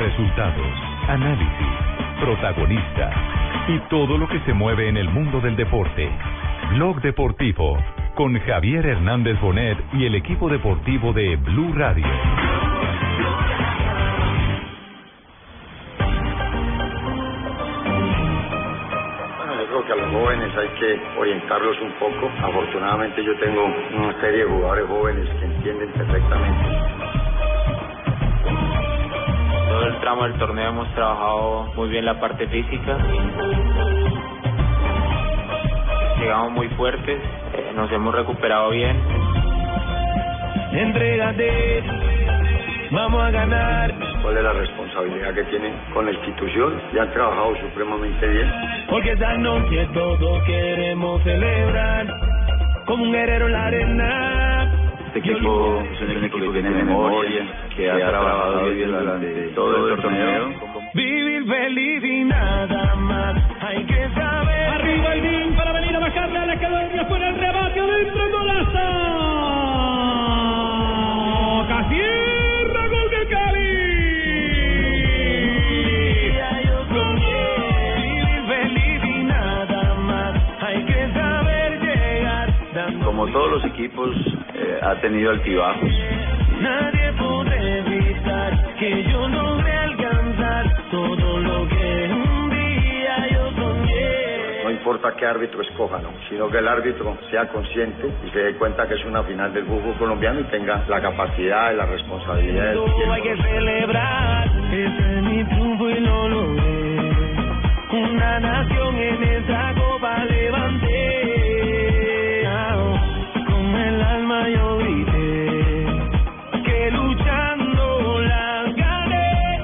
Resultados, análisis, protagonistas y todo lo que se mueve en el mundo del deporte. Blog Deportivo con Javier Hernández Bonet y el equipo deportivo de Blue Radio. Bueno, yo creo que a los jóvenes hay que orientarlos un poco. Afortunadamente yo tengo una serie de jugadores jóvenes que entienden perfectamente. Todo el tramo del torneo hemos trabajado muy bien la parte física. Llegamos muy fuertes, eh, nos hemos recuperado bien. Entrégate, vamos a ganar, ¿Cuál es la responsabilidad que tienen con la institución? Ya han trabajado supremamente bien. porque esta noche todos queremos celebrar como un guerrero en la arena. Este equipo es un equipo que tiene memoria, que ha trabajado bien durante todo el torneo. Vivir feliz y nada más, hay que saber. Arriba el BIN para venir a bajarle a la. Fue en el rebate adentro golazo. Casierra, gol de Cali. Yo soñé vivir feliz y nada más, hay que saber llegar. dando Como todos los equipos, ha tenido altibajos. Nadie podrá evitar que yo logre alcanzar todo lo que un día yo soñé. No importa qué árbitro escoja, ¿no? sino que el árbitro sea consciente y se dé cuenta que es una final del fútbol colombiano y tenga la capacidad y la responsabilidad. Todo hay que celebrar, ese es mi triunfo y lo logré. Una nación en esta copa levanté. El alma yo grité que luchando las gané.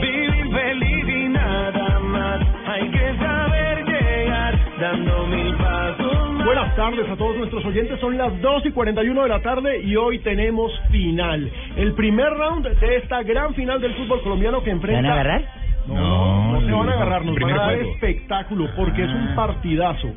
Vivir feliz y nada más. Hay que saber llegar dando mil pasos más. Buenas tardes a todos nuestros oyentes. Son las 2 y 41 de la tarde y hoy tenemos final. El primer round de esta gran final del fútbol colombiano que enfrenta. ¿Van a agarrar? No, no, no se no, van a agarrar, nos van Primer a dar juego. espectáculo porque es un partidazo.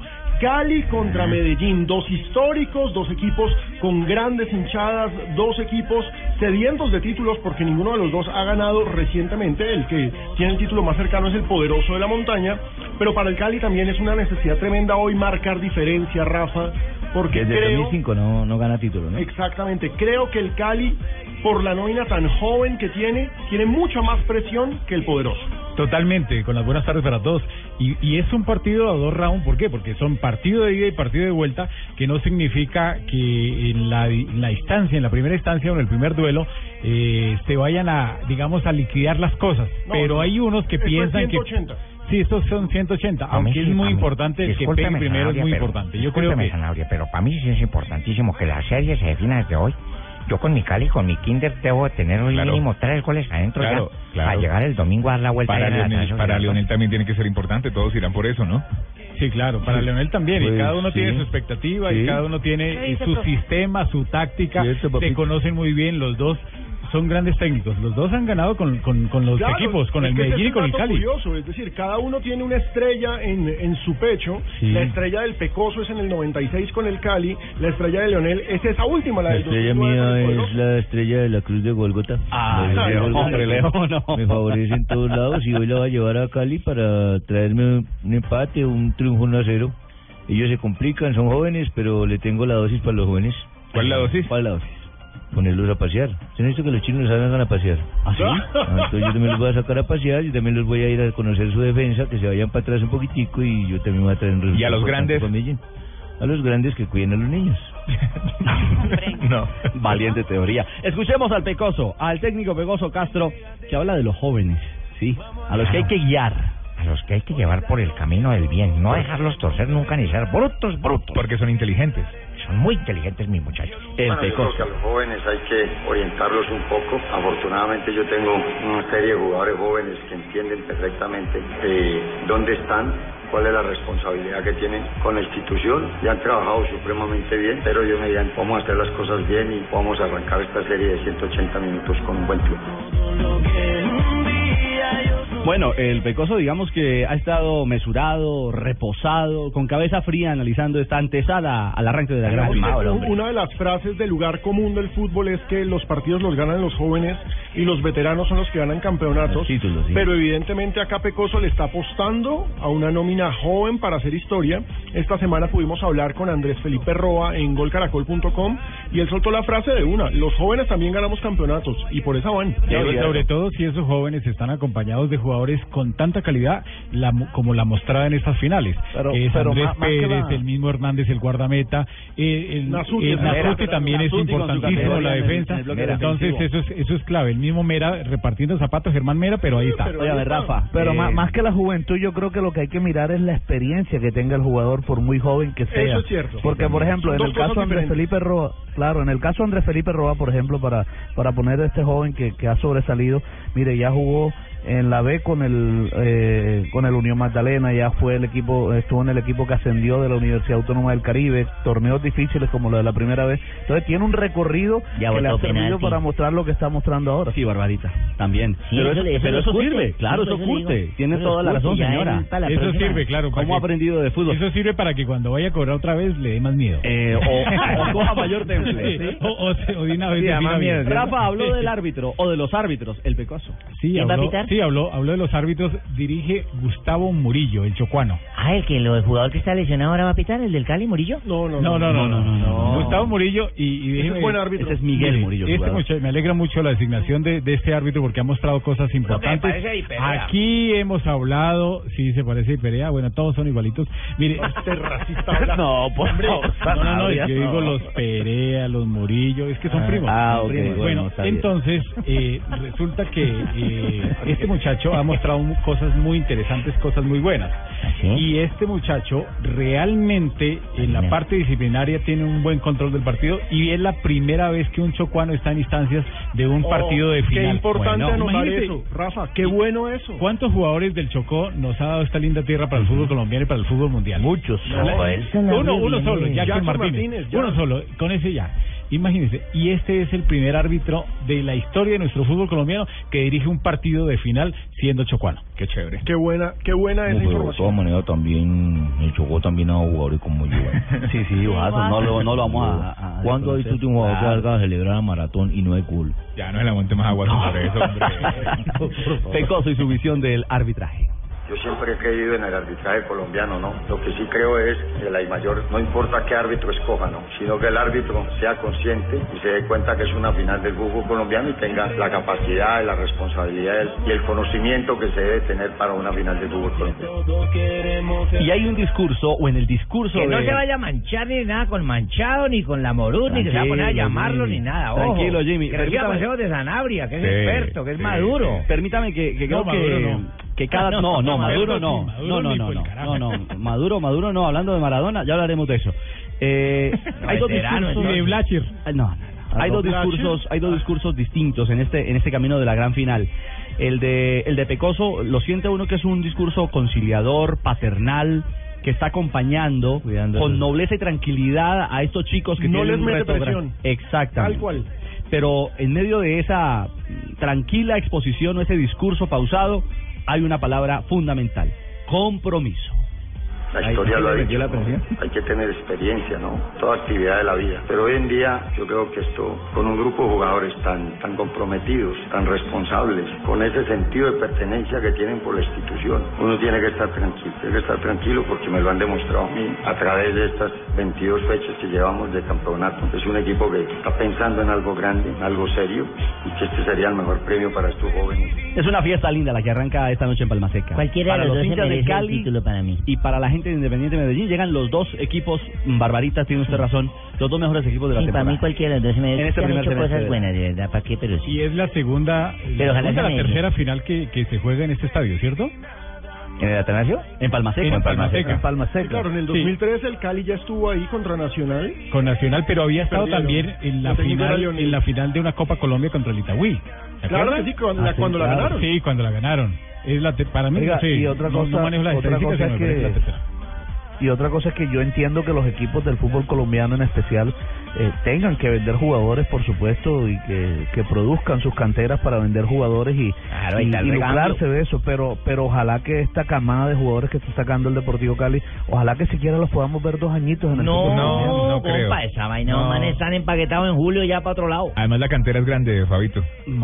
Cali contra Medellín, dos históricos, dos equipos con grandes hinchadas, dos equipos sedientos de títulos porque ninguno de los dos ha ganado recientemente. El que tiene el título más cercano es el poderoso de la montaña, pero para el Cali también es una necesidad tremenda hoy marcar diferencia, Rafa, porque Desde creo 2005 no, no gana título, ¿no? Exactamente, creo que el Cali, por la nómina tan joven que tiene, tiene mucha más presión que el poderoso. Totalmente, con las buenas tardes para todos. Y, y es un partido a dos rounds, ¿por qué? Porque son partido de ida y partido de vuelta, que no significa que en la, en la instancia, en la primera instancia o en el primer duelo, eh, se vayan a, digamos, a liquidar las cosas. No, Pero hay unos que piensan 180. que... Sí, estos son 180, A mí aunque es muy mí. importante el que pegue primero, es muy pero- importante. Yo creo que... Sanabria, pero para mí sí es importantísimo que la serie se defina desde hoy. Yo con mi Cali, con mi Kinder, debo tener hoy Claro. mínimo tres goles adentro Claro, ya. claro. A llegar el domingo a dar la vuelta. Para la Leonel, para. Leonel también tiene que ser importante, todos irán por eso, ¿no? Sí, claro, para Sí. Leonel también, y Pues, cada uno sí. tiene su expectativa y cada uno tiene ¿Qué eh, dice, su profe? sistema, su táctica, Cierto, se conocen muy bien los dos. Son grandes técnicos, los dos han ganado con, con, con los Claro, equipos, con el Medellín y con un el Cali. curioso, es decir, cada uno tiene una estrella en, en su pecho. Sí. La estrella del Pecoso es en el 96 con el Cali. La estrella de Leonel es esa última, la, La del estrella 2009 con el mía es la estrella de la Cruz de Golgota. Ah, La de Leo, Golgota. hombre, Leo, no. Me favorece en todos lados y hoy la voy a llevar a Cali para traerme un empate, un triunfo 1 a 0. Ellos se complican, son jóvenes, pero le tengo la dosis para los jóvenes. ¿Cuál la dosis? ¿Cuál la dosis? Ponerlos a pasear. ¿Se han visto que los chinos salgan a pasear? ¿Ah, sí? Ah, entonces yo también los voy a sacar a pasear y también los voy a ir a conocer su defensa, que se vayan para atrás un poquitico y yo también voy a traer un resultado ¿Y a los grandes? A los grandes que cuiden a los niños. no. Valiente teoría. Escuchemos al Pecoso, al técnico Pecoso Castro, que habla de los jóvenes, ¿sí? A los que hay que guiar. A los que hay que llevar por el camino del bien. No dejarlos torcer nunca ni ser brutos, brutos. Porque son inteligentes. Son muy inteligentes mis muchachos. Bueno, yo creo que a los jóvenes hay que orientarlos un poco. Afortunadamente yo tengo una serie de jugadores jóvenes que entienden perfectamente eh, dónde están, cuál es la responsabilidad que tienen con la institución. Ya han trabajado supremamente bien, pero yo me digan, vamos a hacer las cosas bien y vamos a arrancar esta serie de 180 minutos con un buen triunfo. Bueno, el Pecoso digamos que ha estado mesurado, reposado, con cabeza fría analizando esta antesala al arranque de la gran final. Una de las frases del lugar común del fútbol es que los partidos los ganan los jóvenes y los veteranos son los que ganan campeonatos. Títulos, sí. Pero evidentemente acá Pecoso le está apostando a una nómina joven para hacer historia. Esta semana pudimos hablar con Andrés Felipe Roa en golcaracol.com y él soltó la frase de una, los jóvenes también ganamos campeonatos y por eso van. Sobre todo si esos jóvenes están acompañados de jugadores con tanta calidad la, como la mostrada en estas finales. Pero- que es pero Andrés más- más que Pérez, la- el mismo Hernández, el guardameta. Eh, el Nasuti, el Mera, Nasuti también es Nasuti importantísimo la en el- defensa. en el bloque Entonces eso es, eso es clave. El mismo Mera repartiendo zapatos, Germán Mera, pero ahí está. Oye, a ver, Rafa. Pero eh, más, más que la juventud, yo creo que lo que hay que mirar es la experiencia que tenga el jugador, por muy joven que sea. Eso es cierto. Porque, por ejemplo, en el caso de Andrés. Felipe Roa, claro, en el caso de Andrés Felipe Roa, por ejemplo, para, para poner a este joven que, que ha sobresalido, mire, ya jugó en la B con el eh, con el Unión Magdalena, ya fue el equipo, estuvo en el equipo que ascendió de la Universidad Autónoma del Caribe, torneos difíciles como lo de la primera vez. Entonces tiene un recorrido Ya que le ha servido penalti. para mostrar lo que está mostrando ahora. Sí, Barbarita, también. Sí, pero eso eso, eso pero eso curte. sirve, claro, Sí, eso eso curte. Tiene Eso toda la razón, señora. la Eso próxima. sirve, claro. ¿Cómo ha aprendido de fútbol? Eso sirve para que cuando vaya a cobrar otra vez le dé más miedo. Eh, o, o coja mayor temple. Sí, ¿sí? o, o, o de una vez Sí, además bien. miedo, Rafa habló del árbitro o de los árbitros, el Pecoso. Sí. Sí habló, habló de los árbitros. Dirige Gustavo Murillo, el chocuano. Ah, el que el jugador que está lesionado ahora va a pitar, el del Cali, Murillo. No, no, No, no, no, no, no, no. Gustavo Murillo y, y déjeme- es buen árbitro. Ese es Miguel Murillo. Este muchacho, me alegra mucho la designación de, de este árbitro porque ha mostrado cosas importantes. Aquí hemos hablado, sí, se parece a Iperea, bueno, todos son igualitos. Mire, Este racista habla. No, por favor. no, no, no, yo digo no. los Perea, los Murillo, es que son primos. ah, ok, primos. bueno, Bueno, entonces, eh, resulta que eh, este muchacho ha mostrado cosas muy interesantes, cosas muy buenas. ¿Sí? Y este muchacho realmente en la parte disciplinaria tiene un buen control del partido y es la primera vez que un chocuano está en instancias de un partido de Oh, final. Qué importante Bueno, anotar eso. Rafa, qué bueno eso. ¿Cuántos jugadores del Chocó nos ha dado esta linda tierra para el fútbol colombiano y para el fútbol mundial? Muchos. No, Uno, uno solo. Jackson Jackson Martínez. Martínez, ya. Uno solo, con ese ya. Imagínense, y este es el primer árbitro de la historia de nuestro fútbol colombiano que dirige un partido de final siendo chocuano. Qué chévere. Qué buena, qué buena esa No, pero de información. todas maneras también el Chocó también ha jugadores como yo. Sí, sí, no lo, no lo vamos a... a ¿Cuándo ha visto un jugador que salga a celebrar a maratón y no es cool? Ya no la monte más agua sobre eso, hombre. Pecoso y su visión del arbitraje. Yo siempre he creído en el arbitraje colombiano, ¿no? Lo que sí creo es que la I mayor, no importa qué árbitro escoja, ¿no? Sino que el árbitro sea consciente y se dé cuenta que es una final del fútbol colombiano y tenga la capacidad, la responsabilidad y el conocimiento que se debe tener para una final del fútbol colombiano. Y hay un discurso, o en el discurso Que no de... se vaya a manchar ni nada con Manchado, ni con la Morú, ni que se va a poner a llamarlo, Jimmy. ni nada. Ojo, Tranquilo, Jimmy. Que reciba Permítame- consejos de Sanabria, que es Sí, experto, que es sí, maduro. Permítame que, que No, creo que, Maduro no. Que cada No, no no Maduro no. Maduro no no no no. no Maduro Maduro no hablando de Maradona ya hablaremos de eso. Eh, hay dos discursos de Blacher. No, hay dos discursos hay dos discursos distintos en este en este camino de la gran final. El de el de Pecoso lo siente uno que es un discurso conciliador paternal que está acompañando con nobleza y tranquilidad a estos chicos que No tienen les un mete reto presión. exactamente. Tal cual. pero en medio de esa tranquila exposición o ese discurso pausado, hay una palabra fundamental, compromiso. La historia lo ha dicho. la. Hay que tener experiencia, ¿no? Toda actividad de la vida. Pero hoy en día yo creo que esto, con un grupo de jugadores tan, tan comprometidos, tan responsables, con ese sentido de pertenencia que tienen por la institución, uno tiene que estar tranquilo. Tiene que estar tranquilo porque me lo han demostrado a mí a través de estas 22 fechas que llevamos de campeonato. Es un equipo que está pensando en algo grande, en algo serio, y que este sería el mejor premio para estos jóvenes. Es una fiesta linda la que arranca esta noche en Palma Seca. Cualquiera para de los los hinchas de el Cali título para mí. y para la gente de Independiente Medellín llegan los dos equipos mm, barbaritas, tiene usted razón, los dos mejores equipos de la Sí, para temporada. mí cualquiera de los dos merece. En este han hecho cosas buenas, de verdad, ¿para qué? Pero sí. Y es la segunda, Pero la, ojalá segunda, la tercera final que, que se juega en este estadio, ¿cierto? ¿En el Atanasio? En Palma Seca. En Palma Seca. En Palma Sí, Seca. claro, en el Sí. 2003 el Cali ya estuvo ahí contra Nacional. Con Nacional, pero había estado Perdieron. también en la final en la final de una Copa Colombia contra el Itagüí. ¿Se Claro que sí, cuando, la, Ah, sí, cuando la claro. ganaron. Sí, cuando la ganaron. Es la te- para mí Oiga, no sé, y otra no- no, cosa- manejo las otra cosa es me que- la tercera. Y otra cosa es que yo entiendo que los equipos del fútbol colombiano en especial eh, tengan que vender jugadores, por supuesto, y que, que produzcan sus canteras para vender jugadores y, Claro, y, y lucrarse de eso, pero pero ojalá que esta camada de jugadores que está sacando el Deportivo Cali, ojalá que siquiera los podamos ver dos añitos en el fútbol colombiano. no creo. compa, esa vaina, No. manes están empaquetados en julio ya para otro lado. Además la cantera es grande, Fabito.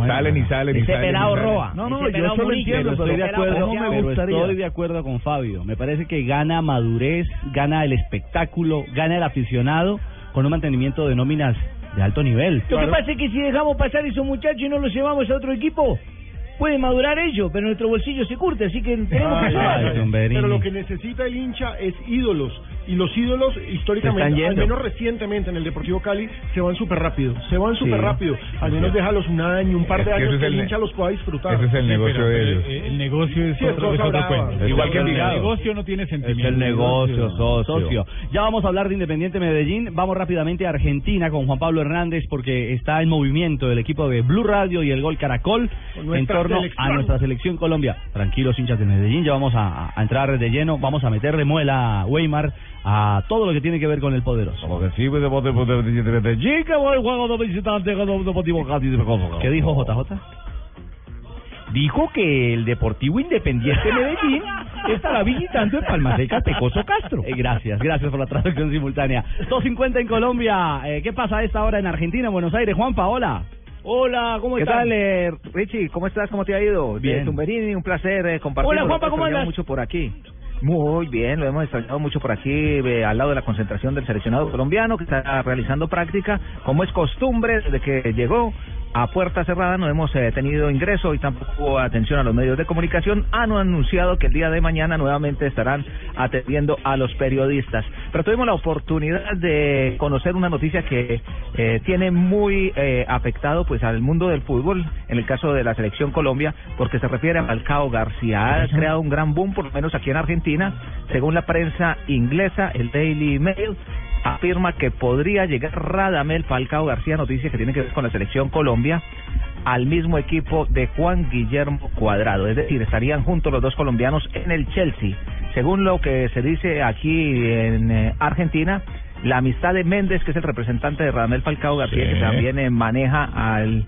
salen y salen y salen. y pelado roba. No, no, yo eso lo entiendo, Pero estoy de acuerdo, no me pero gustaría. estoy de acuerdo con Fabio. Me parece que gana madurez, gana el espectáculo, gana el aficionado con un mantenimiento de nóminas de alto nivel. Lo que pasa es que si dejamos pasar esos muchachos y no los llevamos a otro equipo, puede madurar ellos, pero nuestro bolsillo se curte, así que tenemos que Ay. Pero lo que necesita el hincha es ídolos. Y los ídolos, históricamente, al menos recientemente en el Deportivo Cali, se van súper rápido. Se van súper Sí. rápido. Al menos déjalos un año, un par Es de que años ese que es el hincha los pueda disfrutar. Ese es el Sí, negocio de ellos. El negocio es, Sí, es otro, es otro cuento. Igual que el negocio no tiene sentimiento. el negocio, socio. Ya vamos a hablar de Independiente Medellín. Vamos rápidamente a Argentina con Juan Pablo Hernández porque está en movimiento el equipo de Blue Radio y el Gol Caracol en torno a nuestra selección Colombia. Tranquilos hinchas de Medellín, ya vamos a, a entrar de lleno, vamos a meterle muela a Weimar a todo lo que tiene que ver con el poderoso. ¿Qué dijo JJ? Dijo que el Deportivo Independiente Medellín estará visitando el Palmaseca Pecoso Castro. Eh, gracias, gracias por la traducción simultánea. 2.50 en Colombia. Eh, ¿Qué pasa a esta hora en Argentina, en Buenos Aires? Juan Paola. Hola, ¿cómo ¿Qué estás? tal, eh, Richie? ¿Cómo estás? ¿Cómo te ha ido? Bien. Tumberini, un placer eh, compartir. Hola, Juanpa, ¿cómo andas? mucho por aquí. Muy bien, lo hemos extrañado mucho por aquí, eh, al lado de la concentración del seleccionado colombiano que está realizando práctica, como es costumbre desde que llegó a puerta cerrada. No hemos eh, tenido ingreso y tampoco atención a los medios de comunicación. Han anunciado que el día de mañana nuevamente estarán atendiendo a los periodistas. Pero tuvimos la oportunidad de conocer una noticia que eh, tiene muy eh, afectado pues al mundo del fútbol, en el caso de la selección Colombia, porque se refiere a Falcao García. Ha creado un gran boom, por lo menos aquí en Argentina. Según la prensa inglesa, el Daily Mail afirma que podría llegar Radamel Falcao García, noticia que tiene que ver con la selección Colombia, al mismo equipo de Juan Guillermo Cuadrado. Es decir, estarían juntos los dos colombianos en el Chelsea. Según lo que se dice aquí en eh, Argentina, la amistad de Méndez, que es el representante de Radamel Falcao García, Sí. que también eh, maneja al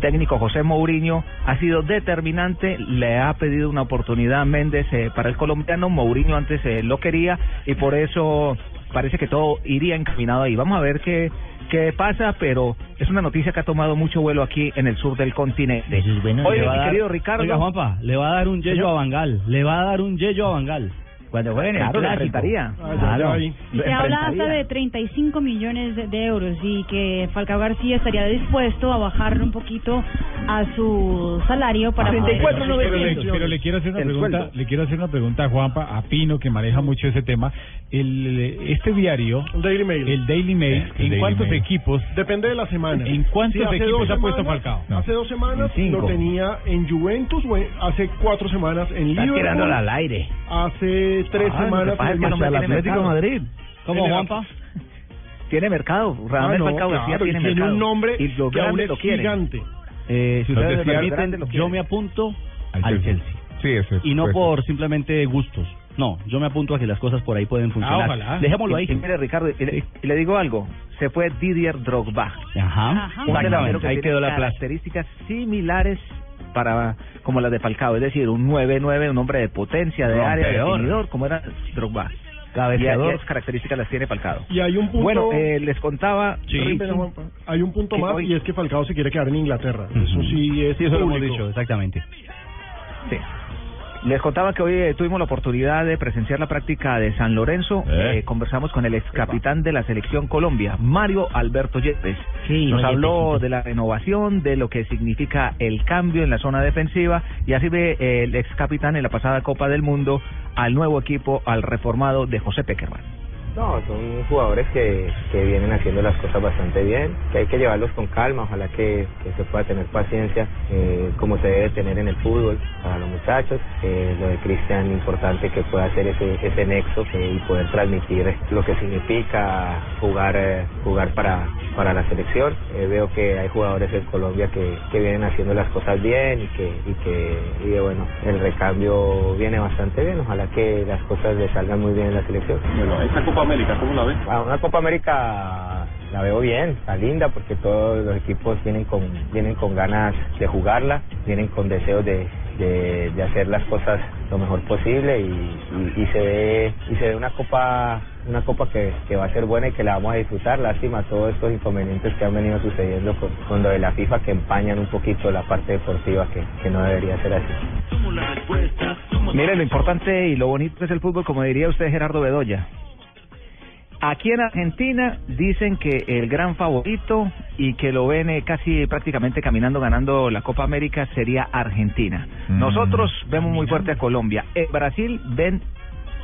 técnico José Mourinho ha sido determinante, le ha pedido una oportunidad a Méndez eh, para el colombiano, Mourinho antes eh, lo quería y por eso parece que todo iría encaminado ahí. Vamos a ver qué, qué pasa, pero es una noticia que ha tomado mucho vuelo aquí en el sur del continente. Oye, mi dar- querido Ricardo, Oiga, Juanpa, le va a dar un yello a Bangal. Le va a dar un yello a Bangal. Cuando jueguen el claro, clásico. Ay, Claro. se habla hasta de 35 millones de, de euros y que Falcao García estaría dispuesto a bajar un poquito a su salario para poder... pero, le, pero le quiero hacer una El pregunta, sueldo. le quiero hacer una pregunta a Juanpa, a Pino que maneja mucho ese tema. El este diario, El Daily Mail. el Daily Mail, El ¿en Daily cuántos Mail. equipos? Depende de la semana. ¿En cuántos Sí, hace equipos dos ha puesto semanas- Falcao? No. Hace dos semanas lo tenía en Juventus, hace cuatro semanas en Estás Liverpool, tirándola al aire. hace tres Ah, lo semanas que pasa en es que no el tiene Atlético de. Madrid. ¿Cómo, Juanpa? Tiene mercado, Radamel Ah, no, claro, tiene, tiene mercado. un nombre y los que aún es lo gigante. Eh, si ustedes me permiten, lo yo me apunto Al al Chelsea. Chelsea. Sí, eso es. Y no pues. por simplemente gustos. No, yo me apunto a que las cosas por ahí pueden funcionar. ojalá. Dejémoslo ahí. Y, y mire, Ricardo, y le, y le digo algo. Se fue Didier Drogba. Ajá. Ajá. Un que Ahí quedó la plaza. características similares para como las de Falcao, es decir, un 9-9, un hombre de potencia, de área, de Rompedor. definidor, como era Drogba. Y, Cabeceador. y esas características las tiene Falcao. Y hay un punto... Bueno, eh, les contaba, Sí. Hay un punto más hoy- y es que Falcao se quiere quedar en Inglaterra. Eso sí es Sí, eso lo hemos dicho, exactamente. Sí. Les contaba que hoy eh, tuvimos la oportunidad de presenciar la práctica de San Lorenzo. Eh. Eh, conversamos con el ex capitán de la selección Colombia, Mario Alberto Yepes. Sí, Nos oye, habló de la renovación, de lo que significa el cambio en la zona defensiva y así ve el ex capitán en la pasada Copa del Mundo al nuevo equipo, al reformado de José Peckerman. No, son jugadores que, que vienen haciendo las cosas bastante bien, que hay que llevarlos con calma, ojalá que, se pueda tener paciencia, eh, como se debe tener en el fútbol para los muchachos. Eh, lo de Cristian, importante que pueda hacer ese, ese nexo eh, y poder transmitir lo que significa jugar eh, jugar para, para la selección. Eh, veo que hay jugadores en Colombia que, que vienen haciendo las cosas bien y que, y que y bueno, el recambio viene bastante bien, ojalá que las cosas le salgan muy bien en la selección. América, ¿cómo la ves? A una Copa América la veo bien, está linda porque todos los equipos vienen con, vienen con ganas de jugarla, vienen con deseos de, de, de hacer las cosas lo mejor posible y, y, y se ve y se ve una copa una copa que, que va a ser buena y que la vamos a disfrutar lástima todos estos inconvenientes que han venido sucediendo con, con lo de la FIFA que empañan un poquito la parte deportiva que, que no debería ser así Mire, lo importante y lo bonito es el fútbol, como diría usted Gerardo Bedoya. Aquí en Argentina dicen que el gran favorito y que lo ven eh, casi prácticamente caminando ganando la Copa América sería Argentina. Nosotros vemos muy fuerte a Colombia. En Brasil ven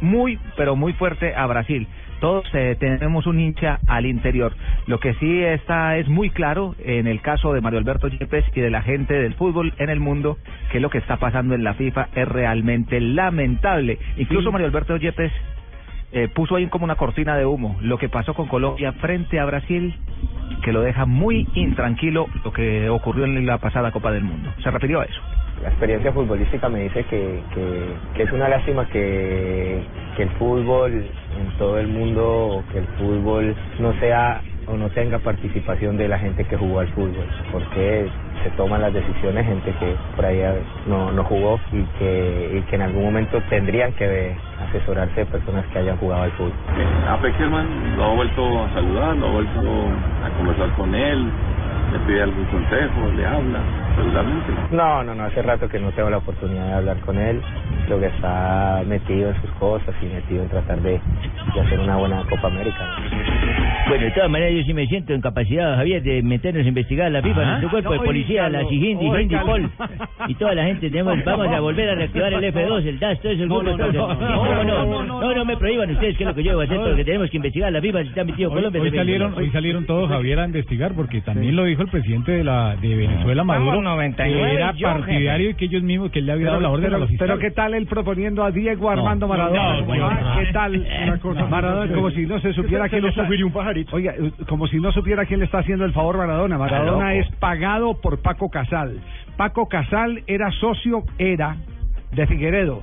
muy, pero muy fuerte a Brasil. Todos eh, tenemos un hincha al interior. Lo que sí está es muy claro en el caso de Mario Alberto Yepes y de la gente del fútbol en el mundo que lo que está pasando en la FIFA es realmente lamentable. Incluso Mario Alberto Yepes eh, puso ahí como una cortina de humo lo que pasó con Colombia frente a Brasil, que lo deja muy intranquilo lo que ocurrió en la pasada Copa del Mundo. Se refirió a eso. la experiencia futbolística me dice que, que, que es una lástima que, que el fútbol en todo el mundo, que el fútbol no sea o no tenga participación de la gente que jugó al fútbol, porque se toman las decisiones gente que por ahí no, no jugó y que, y que en algún momento tendrían que asesorarse de personas que hayan jugado al fútbol. A Peckerman lo ha vuelto a saludar, lo ha vuelto a conversar con él, le pide algún consejo, le habla, regularmente. No, no, no, hace rato que no tengo la oportunidad de hablar con él, creo que está metido en sus cosas y metido en tratar de, de hacer una buena Copa América. Bueno, de todas maneras yo sí me siento en capacidad, Javier, de meternos a investigar la FIFA, Ah, nuestro cuerpo de policía, la Siguindi, Hindi, oígalo. Pol y toda la gente. Tenemos, vamos a volver a reactivar el F2, el DAS, todo eso. el No, no, no, no, no, ¿cómo no, no, no, no, no me prohíban ustedes qué es lo que yo voy a hacer, porque tenemos que investigar la FIFA si está metido Colombia. hoy se salieron, hoy salieron todos, Javier, a investigar, porque también lo dijo el presidente de la de Venezuela, Maduro, Vamos, 99, que era yo, partidario y que ellos mismos, que él le había dado la orden a pero, los pero qué tal él proponiendo a Diego Armando no, Maradona. Ah, no. ¿Qué tal? Una cosa Maradona como si no se supiera quién lo subiría un pajarito. Oiga, eh, como si no supiera quién le está haciendo el favor Maradona. Maradona es pagado por Paco Casal. Paco Casal era socio, era de Figueredo.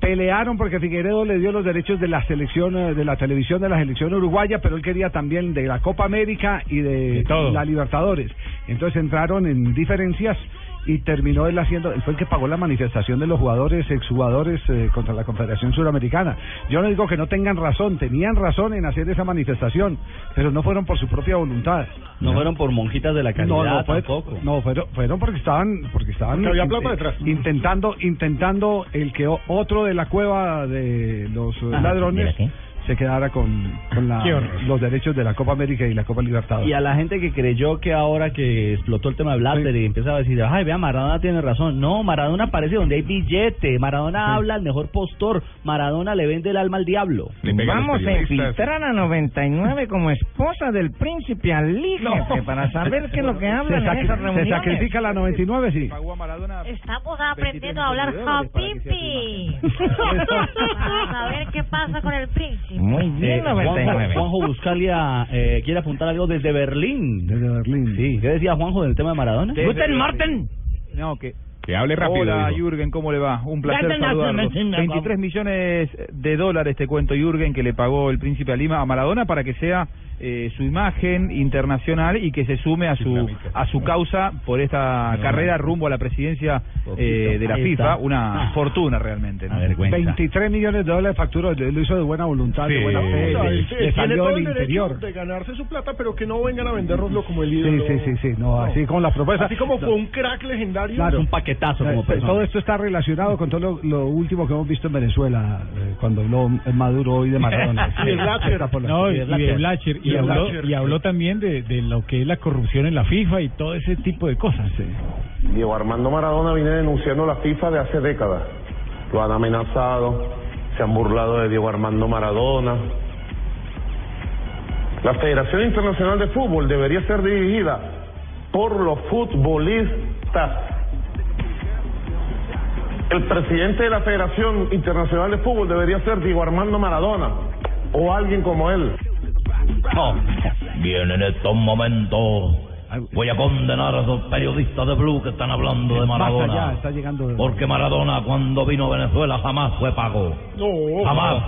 Pelearon porque Figueredo le dio los derechos de la selección, eh, de la televisión de la selección uruguaya, pero él quería también de la Copa América y de, De la Libertadores. Entonces entraron en diferencias y terminó él haciendo, él fue el que pagó la manifestación de los jugadores, exjugadores eh, contra la Confederación Suramericana. Yo no digo que no tengan razón, tenían razón en hacer esa manifestación, pero no fueron por su propia voluntad. No fueron por monjitas de la caridad No, no, fue- tampoco. no, fueron, fueron porque estaban, porque estaban Porque había in- plata eh, detrás. intentando, intentando el que otro de la cueva de los Ah, ladrones. Se quedara con, con la- los derechos de la Copa América y la Copa Libertadores. Y a la gente que creyó que ahora que explotó el tema de Blatter y empezaba a decir, ay, vea, Maradona tiene razón. No, Maradona aparece donde hay billete. Maradona habla al mejor postor. Maradona le vende el alma al diablo. Vamos a infiltrar a 99 como esposa del príncipe al jefe para saber qué es lo que hablan se, en sacri- esas se sacrifica la 99, sí. Estamos aprendiendo a hablar Japimpi. Para saber qué pasa con el príncipe. Muy bien, Eh, Juanjo, 99. Juanjo Buscalia eh, quiere apuntar algo desde Berlín. Desde Berlín. Sí, ¿qué decía Juanjo del tema de Maradona? Guten Morten. No, que Que hable rápido. Hola dijo. Jürgen, ¿cómo le va? Un placer saludarlo. Guten Morgen. 23 millones de dólares, te cuento Jürgen, que le pagó el príncipe de Lima a Maradona para que sea eh, su imagen internacional y que se sume a su a su causa por esta carrera rumbo a la presidencia eh, de la FIFA. Una Ah. fortuna realmente. ¿no? 23 millones de dólares de factura, él lo hizo de buena voluntad, de Sí. buena fe, le- le salió del interior. de ganarse su plata, pero que no vengan a vendernoslo como el Sí, ídolo. sí, sí, sí, no, así con las propuestas. Así como fue un crack legendario. Claro. Un como Eh, persona. Todo esto está relacionado con todo lo, lo último que hemos visto en Venezuela, eh, cuando habló Maduro hoy de Maradona. Y de No, y, y Blacher. Y, habló, Blatter. y habló también de, de lo que es la corrupción en la FIFA y todo ese tipo de cosas. Diego Armando Maradona viene denunciando la FIFA de hace décadas. Lo han amenazado, se han burlado de Diego Armando Maradona. La Federación Internacional de Fútbol debería ser dirigida por los futbolistas. El presidente de la Federación Internacional de Fútbol debería ser Diego Armando Maradona o alguien como él. Bien, en estos momentos Voy a condenar a esos periodistas de Blue que están hablando de Maradona. ya, está llegando. Porque Maradona cuando vino a Venezuela jamás fue pago. Jamás.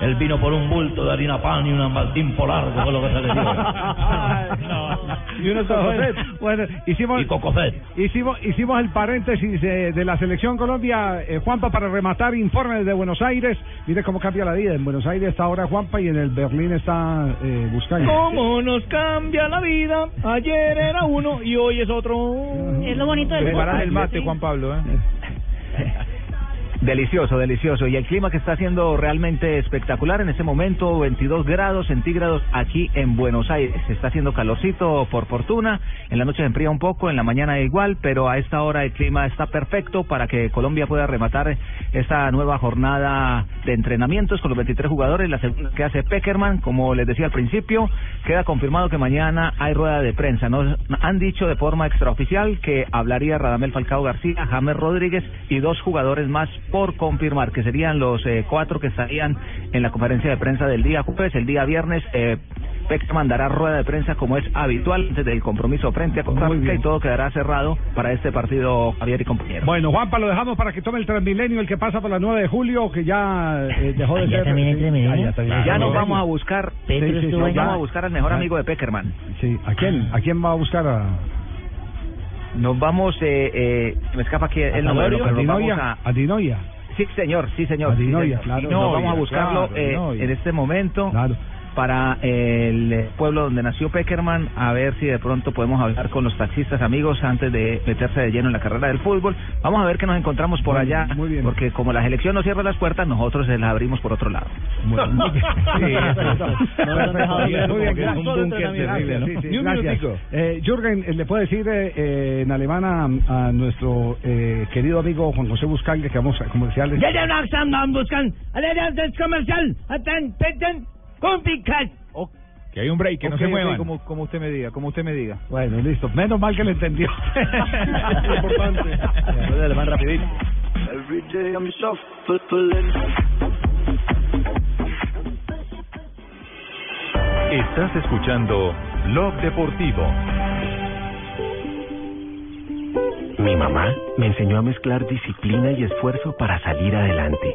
Él vino por un bulto de harina pan y un Martín Polar, que fue lo que se le dio. y unos cococet. Bueno, hicimos, Y cococet. hicimos, hicimos el paréntesis eh, de la selección Colombia. Eh, Juanpa, para rematar, informe desde Buenos Aires. Mire cómo cambia la vida. En Buenos Aires está ahora Juanpa y en el Berlín está eh, Buscaña. ¿Cómo nos cambia la vida? Ayer era uno y hoy es otro. Es lo bonito del Preparar fútbol. el mate, Juan Pablo, ¿eh? Delicioso, delicioso. Y el clima que está siendo realmente espectacular en este momento, 22 grados centígrados aquí en Buenos Aires. Está haciendo calorcito por fortuna. En la noche se enfría un poco, en la mañana igual, pero a esta hora el clima está perfecto para que Colombia pueda rematar esta nueva jornada de entrenamientos con los 23 jugadores. La segunda que hace Peckerman, como les decía al principio, queda confirmado que mañana hay rueda de prensa. Nos han dicho de forma extraoficial que hablaría Radamel Falcao García, James Rodríguez y dos jugadores más por confirmar, que serían los eh, cuatro que estarían en la conferencia de prensa del día jueves. El día viernes, eh, Peckerman dará rueda de prensa como es habitual antes del compromiso frente a Costa Rica y todo quedará cerrado para este partido, Javier y compañeros. Bueno, Juanpa, lo dejamos para que tome el Transmilenio, el que pasa por la 9 de julio, que ya eh, dejó de Ah, ¿ya ser... también ah, ya también Ya nos vamos a buscar, Sí, sí, sí, nos ya. vamos a buscar al mejor Ya. amigo de Peckerman. Sí, ¿a quién? ¿A quién va a buscar a...? Nos vamos, eh, eh, me escapa aquí el nombre, pero nos vamos a... ¿A Dinoya? Sí, señor, sí, señor. A sí, señor. claro. Y nos vamos a buscarlo claro, eh, en este momento Claro. Para el pueblo donde nació Peckerman, a ver si de pronto podemos hablar con los taxistas amigos antes de meterse de lleno en la carrera del fútbol. Vamos a ver que nos encontramos por Muy allá, bien, muy bien. porque como la selección no cierra las puertas, nosotros se las abrimos por otro lado. Muy bien. Eh, Jürgen, eh, ¿le puede decir eh, eh, en alemán a, a nuestro eh, querido amigo Juan José Buscalle que vamos a comerciales? Ya ya buscan. Comercial. Peten, complicat. Que hay un break, que no Ok, se ok, muevan. como- como usted me diga, como usted me diga. Bueno, listo. Menos mal que le entendió. importante. alemán rapidito. Every day I'm. Estás escuchando Blog Deportivo. Mi mamá me enseñó a mezclar disciplina y esfuerzo para salir adelante,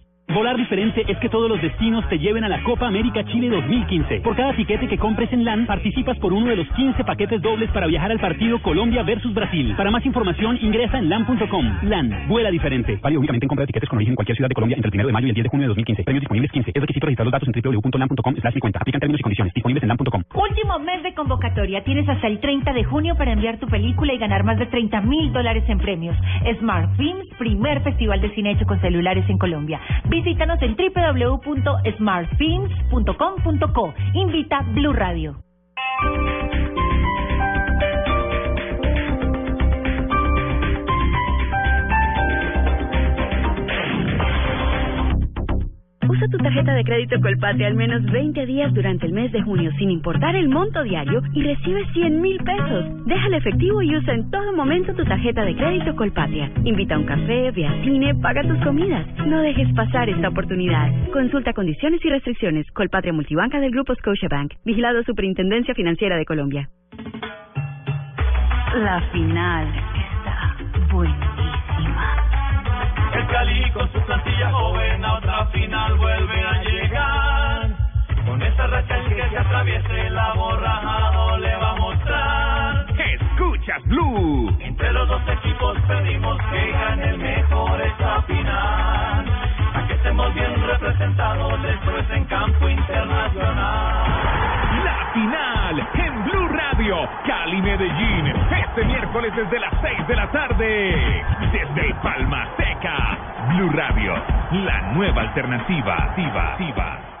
Volar diferente es que todos los destinos te lleven a la Copa América Chile 2015. Por cada tiquete que compres en LAN, participas por uno de los 15 paquetes dobles para viajar al partido Colombia versus Brasil. Para más información, ingresa en LAN.com. LAN, vuela diferente. Válido únicamente en compra de tiquetes con origen en cualquier ciudad de Colombia entre el 1 de mayo y el 10 de junio de 2015. Premios disponibles 15. Es requisito registrar los datos en www.lan.com slash mi cuenta. Aplican términos y condiciones. Disponibles en LAN.com. Último mes de convocatoria. Tienes hasta el 30 de junio para enviar tu película y ganar más de 30 mil dólares en premios. Smart Films, primer festival de cine hecho con celulares en Colombia. Visítanos en www.smartfilms.com.co. Invita Blue Radio. Usa tu tarjeta de crédito Colpatria al menos 20 días durante el mes de junio sin importar el monto diario y recibe 100 mil pesos. Déjale efectivo y usa en todo momento tu tarjeta de crédito Colpatria. Invita a un café, ve a cine, paga tus comidas. No dejes pasar esta oportunidad. Consulta condiciones y restricciones. Colpatria Multibanca del Grupo Scotiabank. Vigilado Superintendencia Financiera de Colombia. La final Cali con su plantilla joven a otra final vuelve a llegar. Con esta racha el que se atraviese la borrajado le va a mostrar. Escuchas Blue. Entre los dos equipos pedimos que gane el mejor esta final. A que estemos bien representados después en campo internacional. Cali Medellín, este miércoles desde las 6 de la tarde, desde Palma Seca, Blue Radio, la nueva alternativa, Tiva, Tiva.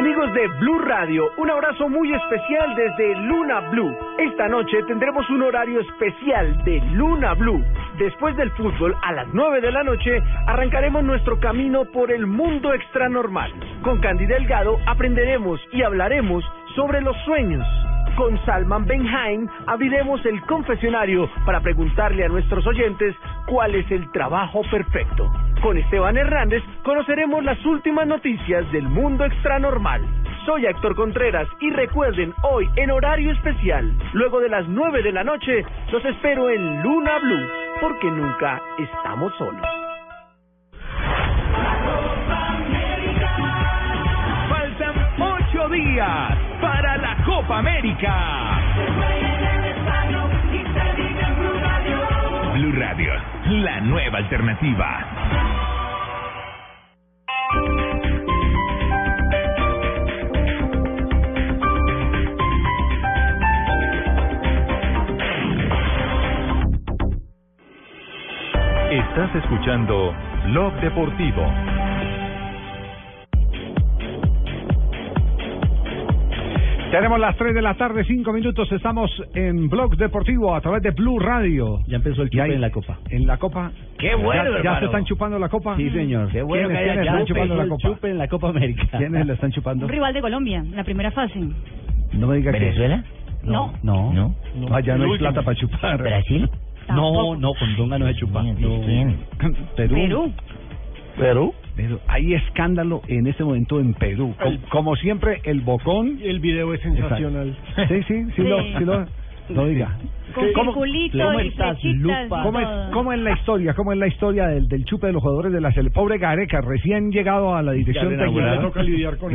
Amigos de Blue Radio, un abrazo muy especial desde Luna Blue. Esta noche tendremos un horario especial de Luna Blue. Después del fútbol, a las 9 de la noche, arrancaremos nuestro camino por el mundo extranormal. Con Candy Delgado aprenderemos y hablaremos sobre los sueños. Con Salman Benhaim abriremos el confesionario para preguntarle a nuestros oyentes cuál es el trabajo perfecto. Con Esteban Hernández conoceremos las últimas noticias del mundo extranormal. Soy Héctor Contreras y recuerden, hoy en horario especial, luego de las 9 de la noche, los espero en Luna Blue, porque nunca estamos solos. Ocho para la Copa América. Blue Radio, la nueva alternativa. Estás escuchando Blog Deportivo. Tenemos las 3 de la tarde, 5 minutos. Estamos en Blog Deportivo a través de Blue Radio. Ya empezó el chupe en la copa. En la copa. Qué bueno, ¿Ya, ya se están chupando la copa? Sí, señor. Qué bueno ¿Quiénes, que haya quiénes ya están chupando la copa? chupe en la Copa América. ¿Quiénes la están chupando? Un rival de Colombia, la primera fase. No me diga que- ¿Venezuela? No. No. No. Allá no hay Último. plata para chupar. ¿Brasil? No, no, con Donga no se chupa. No. Perú. Perú. Pero hay escándalo en este momento en Perú. Co- Como, siempre, el bocón. El video es sensacional. Sí, sí, sí, Lo, sí lo, lo diga. Con flechitas, ¿Cómo es. ¿Cómo es la historia? ¿Cómo es la historia del, del chupe de los jugadores de la selección? Pobre Gareca, recién llegado a la dirección técnica.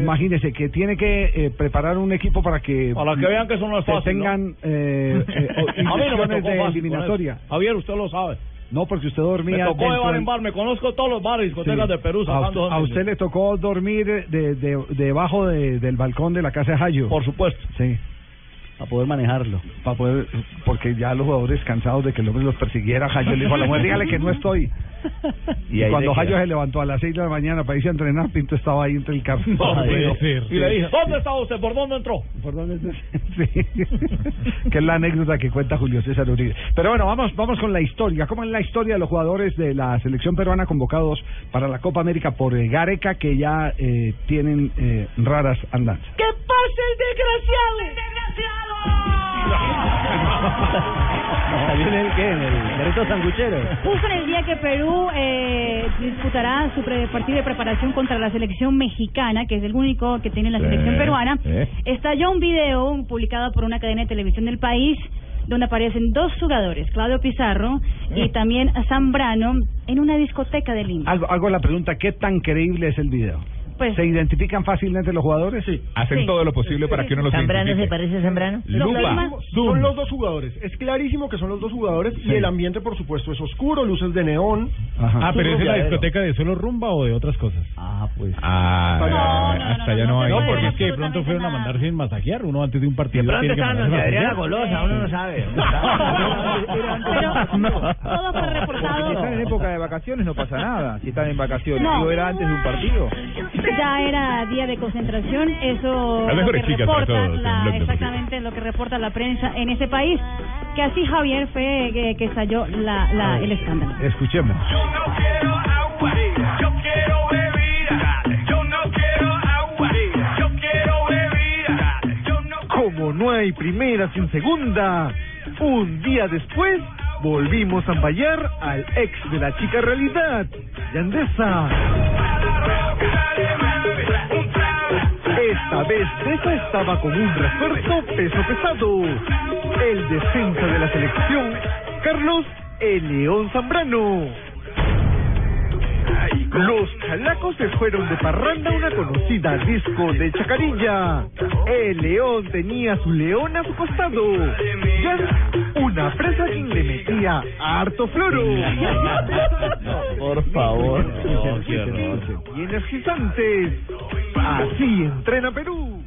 Imagínese que tiene que eh, preparar un equipo para que Para que vean que eso no es que fácil, tengan eh, eh, o- A mí no me ilusiones tocó de fácil eliminatoria. Javier, usted lo sabe. No, porque usted dormía Me tocó de bar en bar, me conozco todos los bares y discotecas Sí. de Perú a, sacando a usted le tocó dormir de, de, debajo de- del balcón de la casa de Jayo. Por supuesto. Sí. Para poder manejarlo. Para poder, porque ya los jugadores cansados de que el hombre los persiguiera, Jayo le dijo a la mujer, dígale que no estoy. Y, ahí cuando Jayo se levantó a las 6 de la mañana para irse a entrenar, Pinto estaba ahí entre el carro. No. Y le dije. ¿dónde estaba usted? ¿Por dónde entró? ¿Por dónde Sí. que es la anécdota que cuenta Julio César Uribe. Pero bueno, vamos, vamos con la historia. ¿Cómo es la historia de los jugadores de la selección peruana convocados para la Copa América por eh, Gareca que ya eh, tienen eh, raras andanzas? ¡Que pase el desgraciado! ¿Viene el qué? ¿En el sanguchero? Justo en el día que Perú eh, disputará su pre- partido de preparación contra la selección mexicana, que es el único que tiene la selección peruana, estalló un video publicado por una cadena de televisión del país donde aparecen dos jugadores, Claudio Pizarro y también Zambrano, en una discoteca de Lima. Hago, hago la pregunta, ¿qué tan creíble es el video? Pues- ¿Se identifican fácilmente los jugadores? Sí. Hacen Sí. todo lo posible para que uno los identifique. parece a Zambrano? Lupa, son los dos jugadores. Es clarísimo que son los dos jugadores y el ambiente, por supuesto, es oscuro, luces de neón. Ah, pero ¿es en la discoteca de solo rumba o de otras cosas? Ah, pues. Ah, hasta ya no hay. No, porque es que de pronto fueron a mandar sin masajear uno antes de un partido. De pronto estaban mandarse los de. Golosa, uno no sabe. Todo fue reportado. Si están en época de vacaciones no pasa nada. Si están en vacaciones, No. digo, era antes de un partido. Ya era día de concentración, eso Las lo que reporta todos la- exactamente lo que reporta la prensa en ese país, que así Javier fue que, que estalló la, la, el escándalo. Escuchemos. Yo quiero bebida, yo no quiero agua, yo quiero bebida, yo no Como no hay primera sin segunda, un día después volvimos a fallar al ex de la chica realidad, Yandesa. Esta vez Deza estaba con un refuerzo peso pesado, el defensa de la selección, Carlos El León Zambrano. Los calacos se fueron de parranda a una conocida disco de Chacarilla. El león tenía su león a su costado. Ya una presa quien le metía harto floro. Por favor. Y energizantes. Así entrena Perú.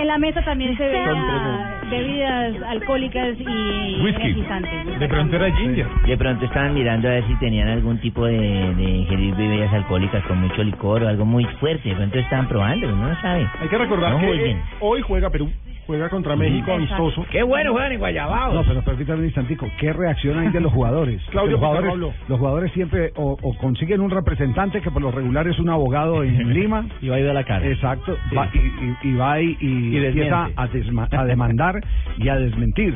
En la mesa también se veía bebidas alcohólicas y energizantes. De pronto era ginger. De pronto estaban mirando a ver si tenían algún tipo de, de ingerir bebidas alcohólicas con mucho licor o algo muy fuerte. De pronto estaban probando, uno no sabe. Hay que recordar No que juzguen. eh, hoy juega Perú, juega contra México amistoso. Qué bueno juegan en Guayabao. No, pero permítame un instantico. ¿Qué reacción hay de los jugadores? Claudio los Pizarro jugadores, los jugadores siempre o, o consiguen un representante que por lo regular es un abogado en Lima. Y va a ir a la cara. Exacto. va- y, y- y va y, y Y empieza a, desma- a demandar y a desmentir.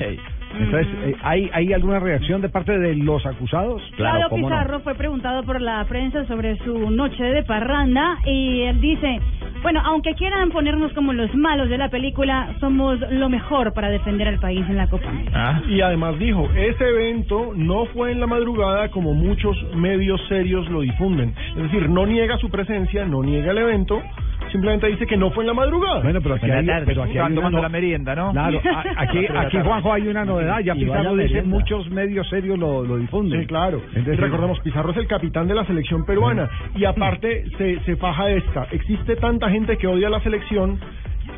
Entonces, eh, ¿hay, ¿hay alguna reacción de parte de los acusados? Claudio Pizarro fue preguntado por la prensa sobre su noche de parranda y él dice, bueno, aunque quieran ponernos como los malos de la película, somos lo mejor para defender al país en la Copa. Ah. Y además dijo, ese evento no fue en la madrugada como muchos medios serios lo difunden. Es decir, no niega su presencia, no niega el evento, simplemente dice que no fue en la madrugada. Bueno, pero aquí hay, pero aquí hay Estaban una tomando no- la merienda, ¿no? Claro, a- aquí, aquí Juanjo hay una novedad, ya Pizarro dice merienda. muchos medios serios lo, lo difunden. Sí, claro. Entonces, y recordemos, Pizarro es el capitán de la selección peruana. Y aparte, se, se faja esta. Existe tanta gente que odia la selección.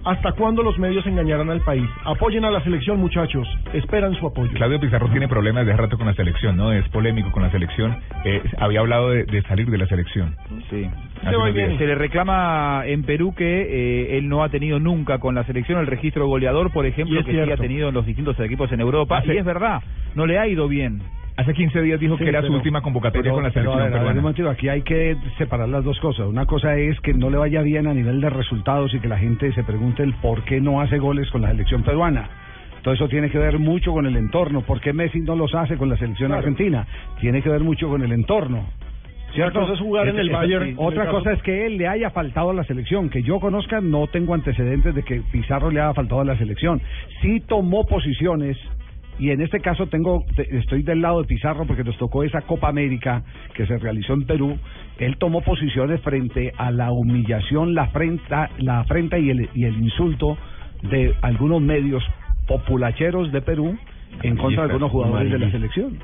¿Hasta cuándo los medios engañarán al país? Apoyen a la selección, muchachos. Esperan su apoyo. Claudio Pizarro tiene problemas de rato con la selección, ¿no? Es polémico con la selección. Eh, había hablado de, de salir de la selección. Sí. Días. Se le reclama en Perú que eh, él no ha tenido nunca con la selección el registro goleador, por ejemplo, que sí ha cierto. tenido en los distintos equipos en Europa. Hace- Y es verdad, no le ha ido bien. Hace 15 días dijo Sí, que era su pero- última convocatoria pero- con la pero, selección a ver, a ver, peruana. aquí hay que separar las dos cosas. Una cosa es que no le vaya bien a nivel de resultados y que la gente se pregunte el por qué no hace goles con la selección peruana. Todo eso tiene que ver mucho con el entorno. ¿Por qué Messi no los hace con la selección Claro. argentina? Tiene que ver mucho con el entorno. ¿Cierto? Una cosa es jugar en el Bayern, Otra caso- cosa es que él le haya faltado a la selección. Que yo conozca, no tengo antecedentes de que Pizarro le haya faltado a la selección. Sí tomó posiciones y en este caso tengo te- estoy del lado de Pizarro porque nos tocó esa Copa América que se realizó en Perú. Él tomó posiciones frente a la humillación, la afrenta, la afrenta y el, y el insulto de algunos medios populacheros de Perú en contra de algunos jugadores de la selección.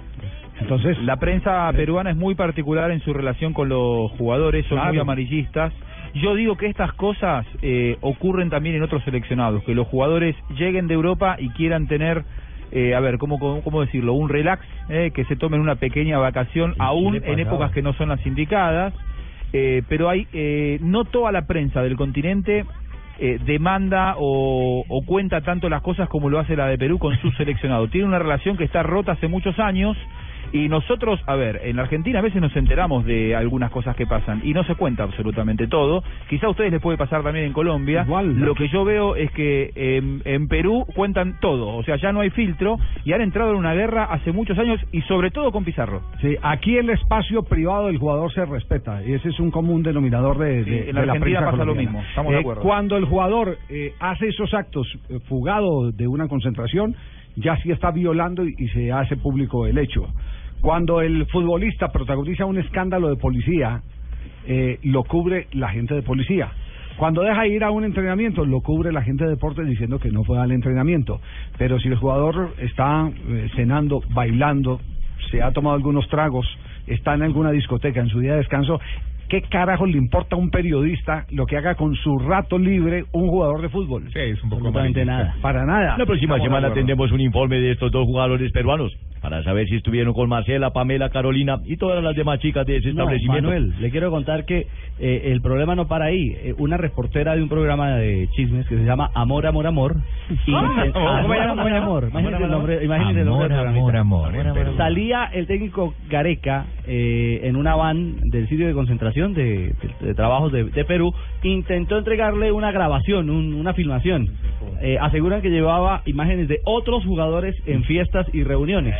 Entonces, la prensa peruana es muy particular en su relación con los jugadores, son Claro. muy amarillistas. Yo digo que estas cosas eh, ocurren también en otros seleccionados, que los jugadores lleguen de Europa y quieran tener, eh, a ver, ¿cómo, cómo, cómo decirlo? Un relax, eh, que se tomen una pequeña vacación, aún le en épocas que no son las indicadas. Eh, pero hay, eh, no toda la prensa del continente eh, demanda o, o cuenta tanto las cosas como lo hace la de Perú con su seleccionado. Tiene una relación que está rota hace muchos años y nosotros, a ver, en la Argentina a veces nos enteramos de algunas cosas que pasan y no se cuenta absolutamente todo. Quizá a ustedes les puede pasar también en Colombia. Lo que yo veo es que en, en Perú cuentan todo, o sea, ya no hay filtro y han entrado en una guerra hace muchos años y sobre todo con Pizarro. Sí, aquí el espacio privado del jugador se respeta y ese es un común denominador de, Sí, de- en la de la Argentina pasa lo mismo, estamos de Eh, acuerdo. Cuando el jugador eh, hace esos actos eh, fugado de una concentración, ya sí está violando y, se hace público el hecho. Cuando el futbolista protagoniza un escándalo de policía, eh, lo cubre la gente de policía. Cuando deja ir a un entrenamiento, lo cubre la gente de deportes diciendo que no fue al entrenamiento. Pero si el jugador está eh, cenando, bailando, se ha tomado algunos tragos, está en alguna discoteca en su día de descanso, ¿qué carajo le importa a un periodista lo que haga con su rato libre un jugador de fútbol? Sí, es un poco Absolutamente nada. Para nada. La próxima Estamos semana tendremos un informe de estos dos jugadores peruanos para saber si estuvieron con Marcela, Pamela, Carolina y todas las demás chicas de ese No, establecimiento. Manuel, le quiero contar que eh, el problema no para ahí. Eh, una reportera de un programa de chismes que se llama Amor, Amor, Amor. eh, ¿Cómo Amor? Amor, Amor. Imagínese el Amor, nombre, imagínese el nombre Amor, amor, amor. Salía el técnico Gareca eh, en una van del sitio de concentración de, de- de trabajos de, de Perú. Intentó entregarle una grabación, un- una filmación. Eh, aseguran que llevaba imágenes de otros jugadores en fiestas y reuniones.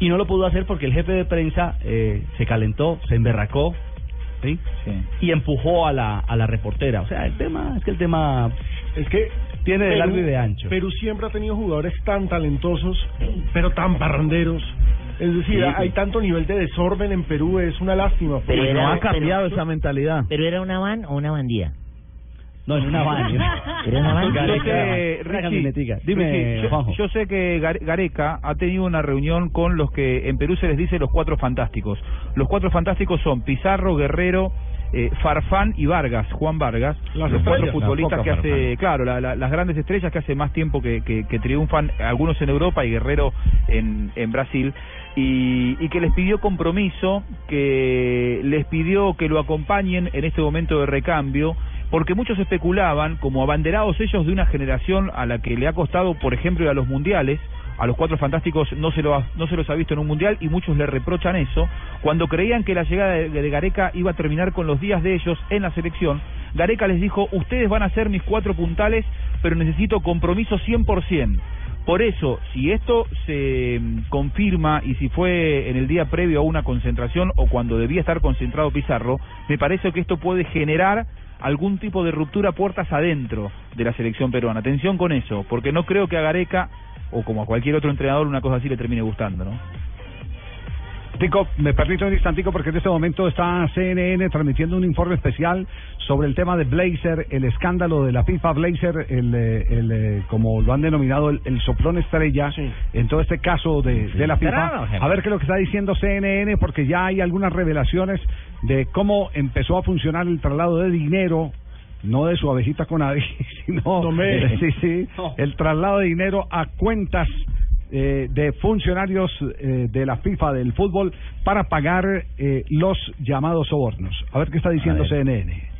Y no lo pudo hacer porque el jefe de prensa eh, se calentó, se emberracó, ¿sí? Y empujó a la, a la reportera. O sea, el tema, es que el tema es que tiene de Perú- largo y de ancho. Perú siempre ha tenido jugadores tan talentosos, pero tan parranderos. Es decir, Sí, sí. hay tanto nivel de desorden en Perú, es una lástima. Pero porque- era- pero- esa mentalidad. ¿Pero era una van o una bandía? No, en una van. ¿Era una van? Yo sé que, Una Richie, camionetica. Dime, Juanjo. yo sé que Gare- Gareca ha tenido una reunión con los que en Perú se les dice los cuatro fantásticos. Los cuatro fantásticos son Pizarro, Guerrero, eh, Farfán y Vargas, Juan Vargas, Las los cuatro futbolistas que hace, claro, la- la- las grandes estrellas que hace más tiempo que, que- que triunfan, algunos en Europa y Guerrero en, en Brasil, y, y que les pidió compromiso, que les pidió que lo acompañen en este momento de recambio, porque muchos especulaban, como abanderados ellos de una generación a la que le ha costado, por ejemplo, ir a los mundiales, a los cuatro fantásticos no se, lo no se los ha visto en un mundial y muchos le reprochan eso, cuando creían que la llegada de, de Gareca iba a terminar con los días de ellos en la selección, Gareca les dijo, ustedes van a ser mis cuatro puntales, pero necesito compromiso 100%. Por eso, si esto se mm, confirma y si fue en el día previo a una concentración o cuando debía estar concentrado Pizarro, me parece que esto puede generar algún tipo de ruptura puertas adentro de la selección peruana. Atención con eso, porque no creo que a Gareca o como a cualquier otro entrenador una cosa así le termine gustando, ¿no? Me permito un instantico porque en este momento está CNN transmitiendo un informe especial sobre el tema de Blazer, el escándalo de la FIFA Blazer, el, eh, el, eh, como lo han denominado el, el soplón estrella en todo este caso de, de la FIFA. A ver qué es lo que está diciendo CNN porque ya hay algunas revelaciones de cómo empezó a funcionar el traslado de dinero no de su abejita con Adi, sino me- sí, sí, el traslado de dinero a cuentas eh, de funcionarios eh, de la FIFA del fútbol para pagar eh, los llamados sobornos. A ver qué está diciendo CNN.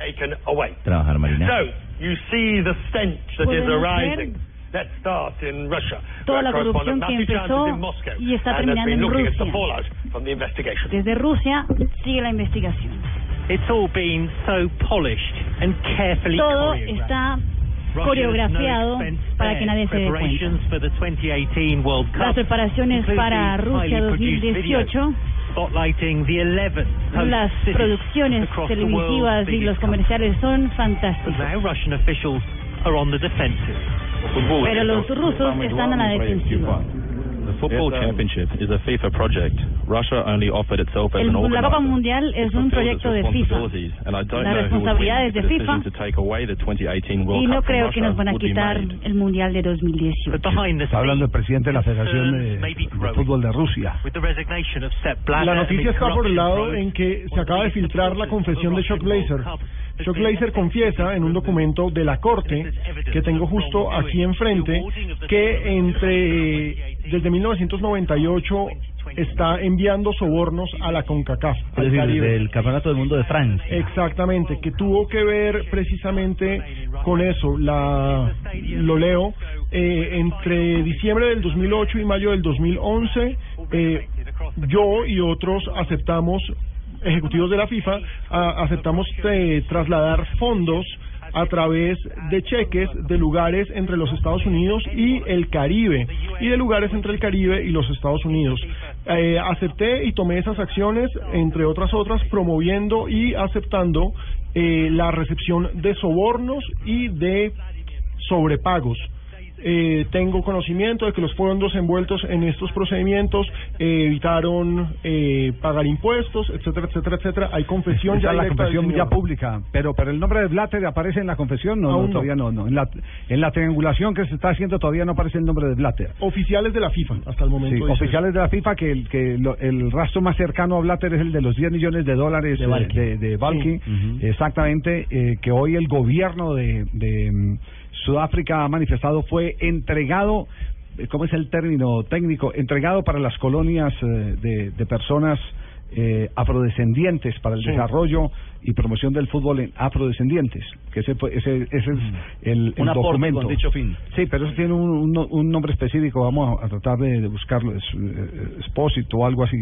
taken away. Trabajar, Marina. So, you see the stench that is arising. Let's start in Russia. Toda la corrupción que empezó y está terminando been en looking at the Rusia. fallout from the investigation. Desde Rusia sigue la investigación. It's all been so polished and carefully Todo está coreografiado para que nadie se dé cuenta. Preparations for the 2018 World Cup. Las preparaciones para Rusia highly produced 2018, videos spotlighting the 11 host las producciones televisivas y los comerciales son fantásticos. now Russian officials are on the defensive. Pero los rusos están a la defensiva. The Football Championship is a FIFA project. Russia only offered itself as an la organizer. Copa Mundial es un proyecto de FIFA. responsibilities, and I don't Las know who would win responsabilidades de the FIFA. decision to take away the 2018 World Y no creo que Russia nos van a quitar made. el Mundial de 2018. Está hablando el presidente de la Federación de, de Fútbol de Rusia. With the resignation of Sepp Blatter La noticia está por el lado en que se acaba de filtrar la confesión de Chuck Blazer. Chuck Blazer confiesa en un documento de la Corte que tengo justo aquí enfrente que entre desde 1998 está enviando sobornos a la CONCACAF, Es decir, Caribe. del Campeonato del Mundo de Francia. Exactamente, que tuvo que ver precisamente con eso. La, lo leo. eh, entre diciembre del 2008 y mayo del 2011, eh, yo y otros aceptamos, ejecutivos de la FIFA, aceptamos eh, trasladar fondos a través de cheques de lugares entre los Estados Unidos y el Caribe y de lugares entre el Caribe y los Estados Unidos. Eh, acepté y tomé esas acciones, entre otras otras, promoviendo y aceptando eh, la recepción de sobornos y de sobrepagos. Eh, tengo conocimiento de que los fondos envueltos en estos procedimientos eh, evitaron eh, pagar impuestos, etcétera, etcétera, etcétera. Hay confesión Esa ya la confesión ya pública, pero pero el nombre de Blatter aparece en la confesión, no, no, Aún no. todavía no, no. En la en la triangulación que se está haciendo todavía no aparece el nombre de Blatter. Oficiales de la FIFA hasta el momento. Sí, oficiales de la FIFA que el que lo- el rastro más cercano a Blatter es el de los 10 millones de dólares De eh, Balki. de, de Balki, exactamente eh, que hoy el gobierno de, de mm, Sudáfrica ha manifestado fue entregado eh, ¿cómo es el término técnico? Entregado para las colonias eh, de, de personas eh, afrodescendientes para el Sí. desarrollo y promoción del fútbol en afrodescendientes, que ese, fue- ese, ese es el, el Un aporte documento. con dicho fin. Sí, pero eso tiene un, un, no- un nombre específico, vamos a, a tratar de, de buscarlo, es eh, expósito o algo así,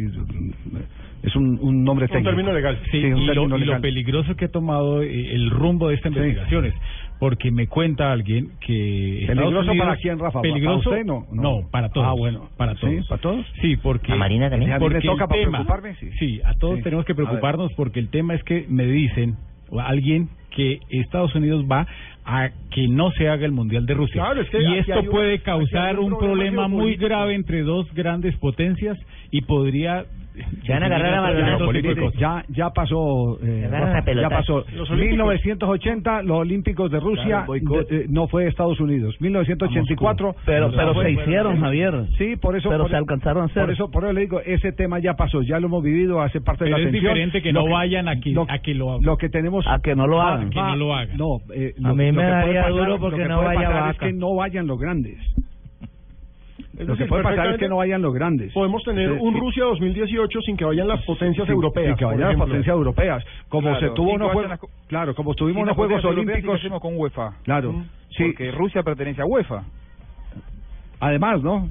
es un, un nombre Un técnico. término legal. Sí, Sí, un y, lo, término y lo legal. peligroso que ha tomado el rumbo de estas investigaciones. Porque me cuenta alguien que. Estados ¿Peligroso Unidos- para quién, Rafa? ¿Para Peligroso. usted? No, no. no, para todos. Ah, bueno. Para ¿Sí? todos. ¿Para todos? Sí, porque. ¿A Marina también? ¿A mí me Porque toca el para tema- preocuparme? Sí. a todos Sí. tenemos que A preocuparnos porque el tema es que me dicen, o alguien, que Estados Unidos va a que no se haga el Mundial de Rusia. Claro, es que y esto puede causar un problema problema muy grave entre dos grandes potencias y podría... Se van a agarrar a balonazos. Mire, ya ya pasó eh, a ya pasó Los olímpicos. 1980 los olímpicos de Rusia Claro, boicot. de- eh, no fue Estados Unidos 1984 Pero- pero fue- se hicieron, Javier. sí por eso Pero por, se alcanzaron a hacer. por eso por eso le digo ese tema ya pasó ya lo hemos vivido hace parte de Pero la es atención diferente que Lo no vayan a que, lo, a que lo lo que tenemos A que no lo va- hagan. Que va- no lo hagan. no, eh, A lo- mí lo me que daría duro porque que no vaya vaca. es que no vayan los grandes Es lo que puede pasar es que no vayan los grandes Podemos tener Sí, un sí. Rusia 2018 sin que vayan las potencias Sí, europeas. sí, que vayan las potencias europeas como Claro, se tuvo unos juegos las- claro como tuvimos unos juegos olímpicos con UEFA. claro sí Porque Rusia pertenece a UEFA. además no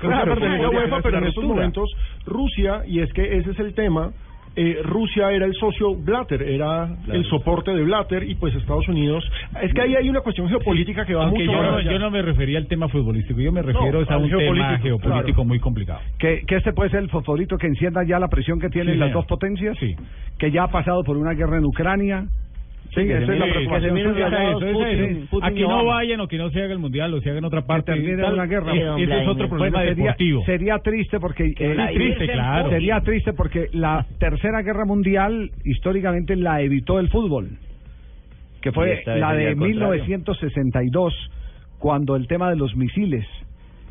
Rusia Claro, pertenece a UEFA, pero en estos momentos Rusia, y es que ese es el tema, eh, Rusia era el socio Blatter, era el soporte de Blatter, y pues Estados Unidos... Es que ahí hay una cuestión geopolítica que va Aunque mucho yo más no, allá. yo no me refería al tema futbolístico, yo me refiero es a un tema geopolítico, geopolítico claro. muy complicado. que, que este puede ser el fosforito que encienda ya la presión que tienen Sí, las señor. dos potencias, Sí. que ya ha pasado por una guerra en Ucrania. Sí, que esa se es la preocupación. que se suya. eso, Putin, eso. Putin a que y no vayan o que no se haga el mundial o se haga en otra parte. termine tal, una guerra. Sí, don ese es otro problema Bueno, sería, deportivo. sería triste porque eh, la triste, claro. sería triste porque la tercera guerra mundial históricamente la evitó el fútbol, que fue la de al contrario. 1962 cuando el tema de los misiles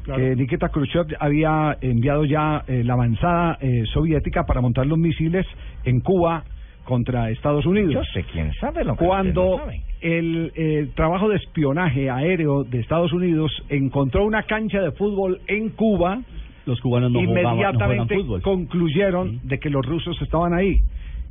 Claro. que Nikita Khrushchev había enviado ya eh, la avanzada eh, soviética para montar los misiles en Cuba contra Estados Unidos. Yo sé quién sabe lo que Cuando usted no sabe. el, eh, trabajo de espionaje aéreo de Estados Unidos encontró una cancha de fútbol en Cuba, Los cubanos no jugaban, no inmediatamente concluyeron de que los rusos estaban ahí.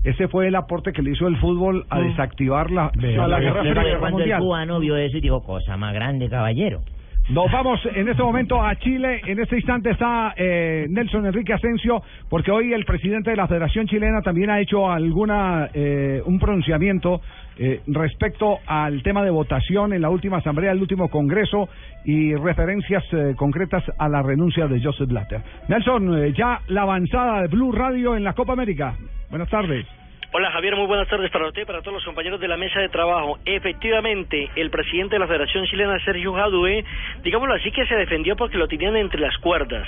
Ese fue el aporte que le hizo el fútbol a Mm. desactivar la, De- a la de- Guerra Guerra cuando el cubano vio eso y dijo, cosa más grande, caballero. Nos vamos en este momento a Chile. En este instante está eh, Nelson Enrique Asensio, porque hoy el presidente de la Federación Chilena también ha hecho alguna eh, un pronunciamiento eh, respecto al tema de votación en la última asamblea, el último congreso y referencias eh, concretas a la renuncia de Joseph Blatter. Nelson, eh, ya la avanzada de Blue Radio en la Copa América. Buenas tardes. Hola Javier, muy buenas tardes para usted y para todos los compañeros de la mesa de trabajo. Efectivamente, el presidente de la Federación Chilena, Sergio Jadue, digámoslo así, que se defendió porque lo tenían entre las cuerdas.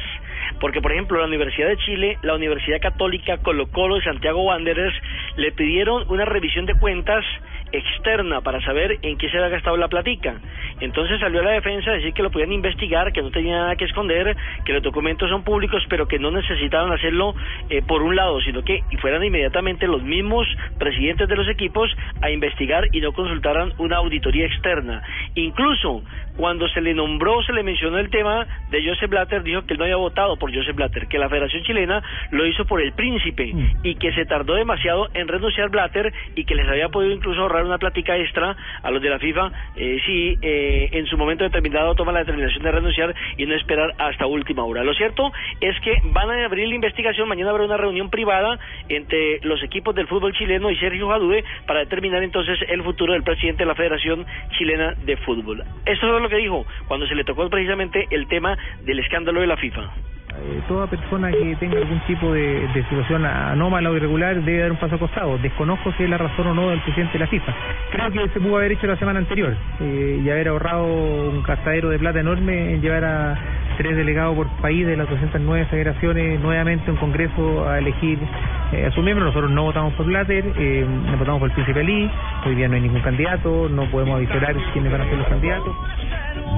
Porque, por ejemplo, la Universidad de Chile, la Universidad Católica, Colo Colo y Santiago Wanderers le pidieron una revisión de cuentas externa para saber en qué se había gastado la platica. Entonces salió a la defensa a decir que lo podían investigar, que no tenía nada que esconder, que los documentos son públicos, pero que no necesitaban hacerlo eh, por un lado, sino que fueran inmediatamente los mismos presidentes de los equipos a investigar y no consultaran una auditoría externa. Incluso cuando se le nombró, se le mencionó el tema de Joseph Blatter, dijo que él no había votado por Joseph Blatter, que la Federación Chilena lo hizo por el príncipe y que se tardó demasiado en renunciar Blatter y que les había podido incluso ahorrar una plática extra a los de la FIFA eh, si eh, en su momento determinado toma la determinación de renunciar y no esperar hasta última hora. Lo cierto es que van a abrir la investigación, mañana habrá una reunión privada entre los equipos del fútbol chileno y Sergio Jadue para determinar entonces el futuro del presidente de la Federación Chilena de Fútbol. Esto es lo que dijo cuando se le tocó precisamente el tema del escándalo de la FIFA. Eh, toda persona que tenga algún tipo de, situación anómala o irregular debe dar un paso acostado. Desconozco si es la razón o no del presidente de la FIFA. Creo que se pudo haber hecho la semana anterior eh, y haber ahorrado un gastadero de plata enorme en llevar a tres delegados por país de las 209 federaciones nuevamente un congreso a elegir eh, a sus miembros. Nosotros no votamos por Blatter, eh, no votamos por el príncipe Ali, hoy día no hay ningún candidato, no podemos avisar quiénes van a ser los candidatos.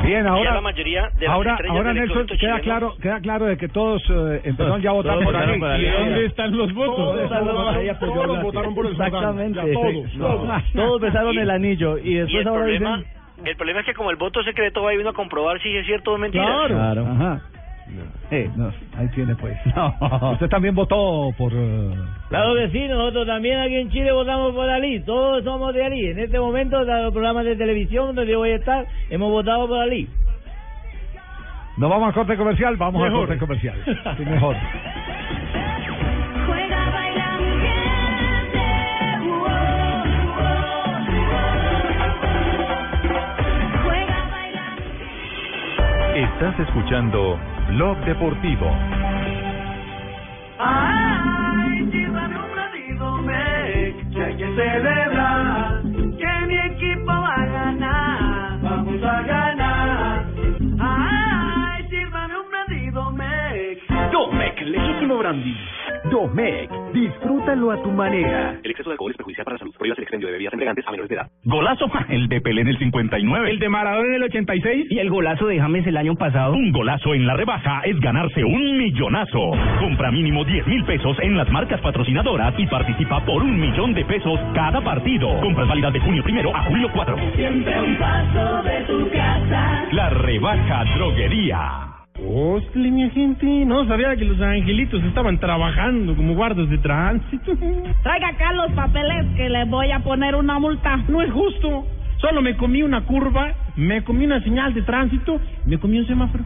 Bien, Ya ahora, la mayoría de las ahora, ahora Nelson, queda chileno- claro, queda claro de que todos eh, empezaron ya a votar por votaron Ali. por Ali. ¿Y dónde están los votos? Todos, Están los- ahí apoyó todos votaron por el Exactamente. Ya, todos, Sí. todos. Todos besaron Y- el anillo y Y después el ahora problema, dicen... el problema es que como el voto secreto va a ir uno a comprobar si es cierto o mentira. Claro. Ajá. Eh, no, ahí tiene pues. Usted también votó por... eh, Claro que sí, nosotros también aquí en Chile votamos por Ali, todos somos de Ali. En este momento, en los programas de televisión donde yo voy a estar, hemos votado por Ali. ¿No vamos al corte comercial? Vamos Mejor. al corte comercial. Sí, mejor. Estás escuchando Blog Deportivo. Ay, que hay que celebrar, que mi equipo va a ganar. Vamos a ganar. Ay, sírvame un brandido, Mec. Domec, legítimo brandy Domec, disfrútalo a tu manera. El exceso de alcohol es perjudicial para la salud. Prohíbas el expendio de bebidas embriagantes a menores de edad. Golazo, el de Pelé en el 59. El de Maradona en el 86. Y el golazo de James el año pasado. Un golazo en la rebaja es ganarse un millonazo. Compra mínimo 10 mil pesos en las marcas patrocinadoras y participa por un millón de pesos cada partido. Compras válidas de junio primero a julio 4. Siempre un paso de tu casa. La rebaja droguería. Hostia, mi gente, no sabía que los angelitos estaban trabajando como guardas de tránsito. Traiga acá los papeles que le voy a poner una multa. No es justo. Solo me comí una curva, me comí una señal de tránsito, me comí un semáforo.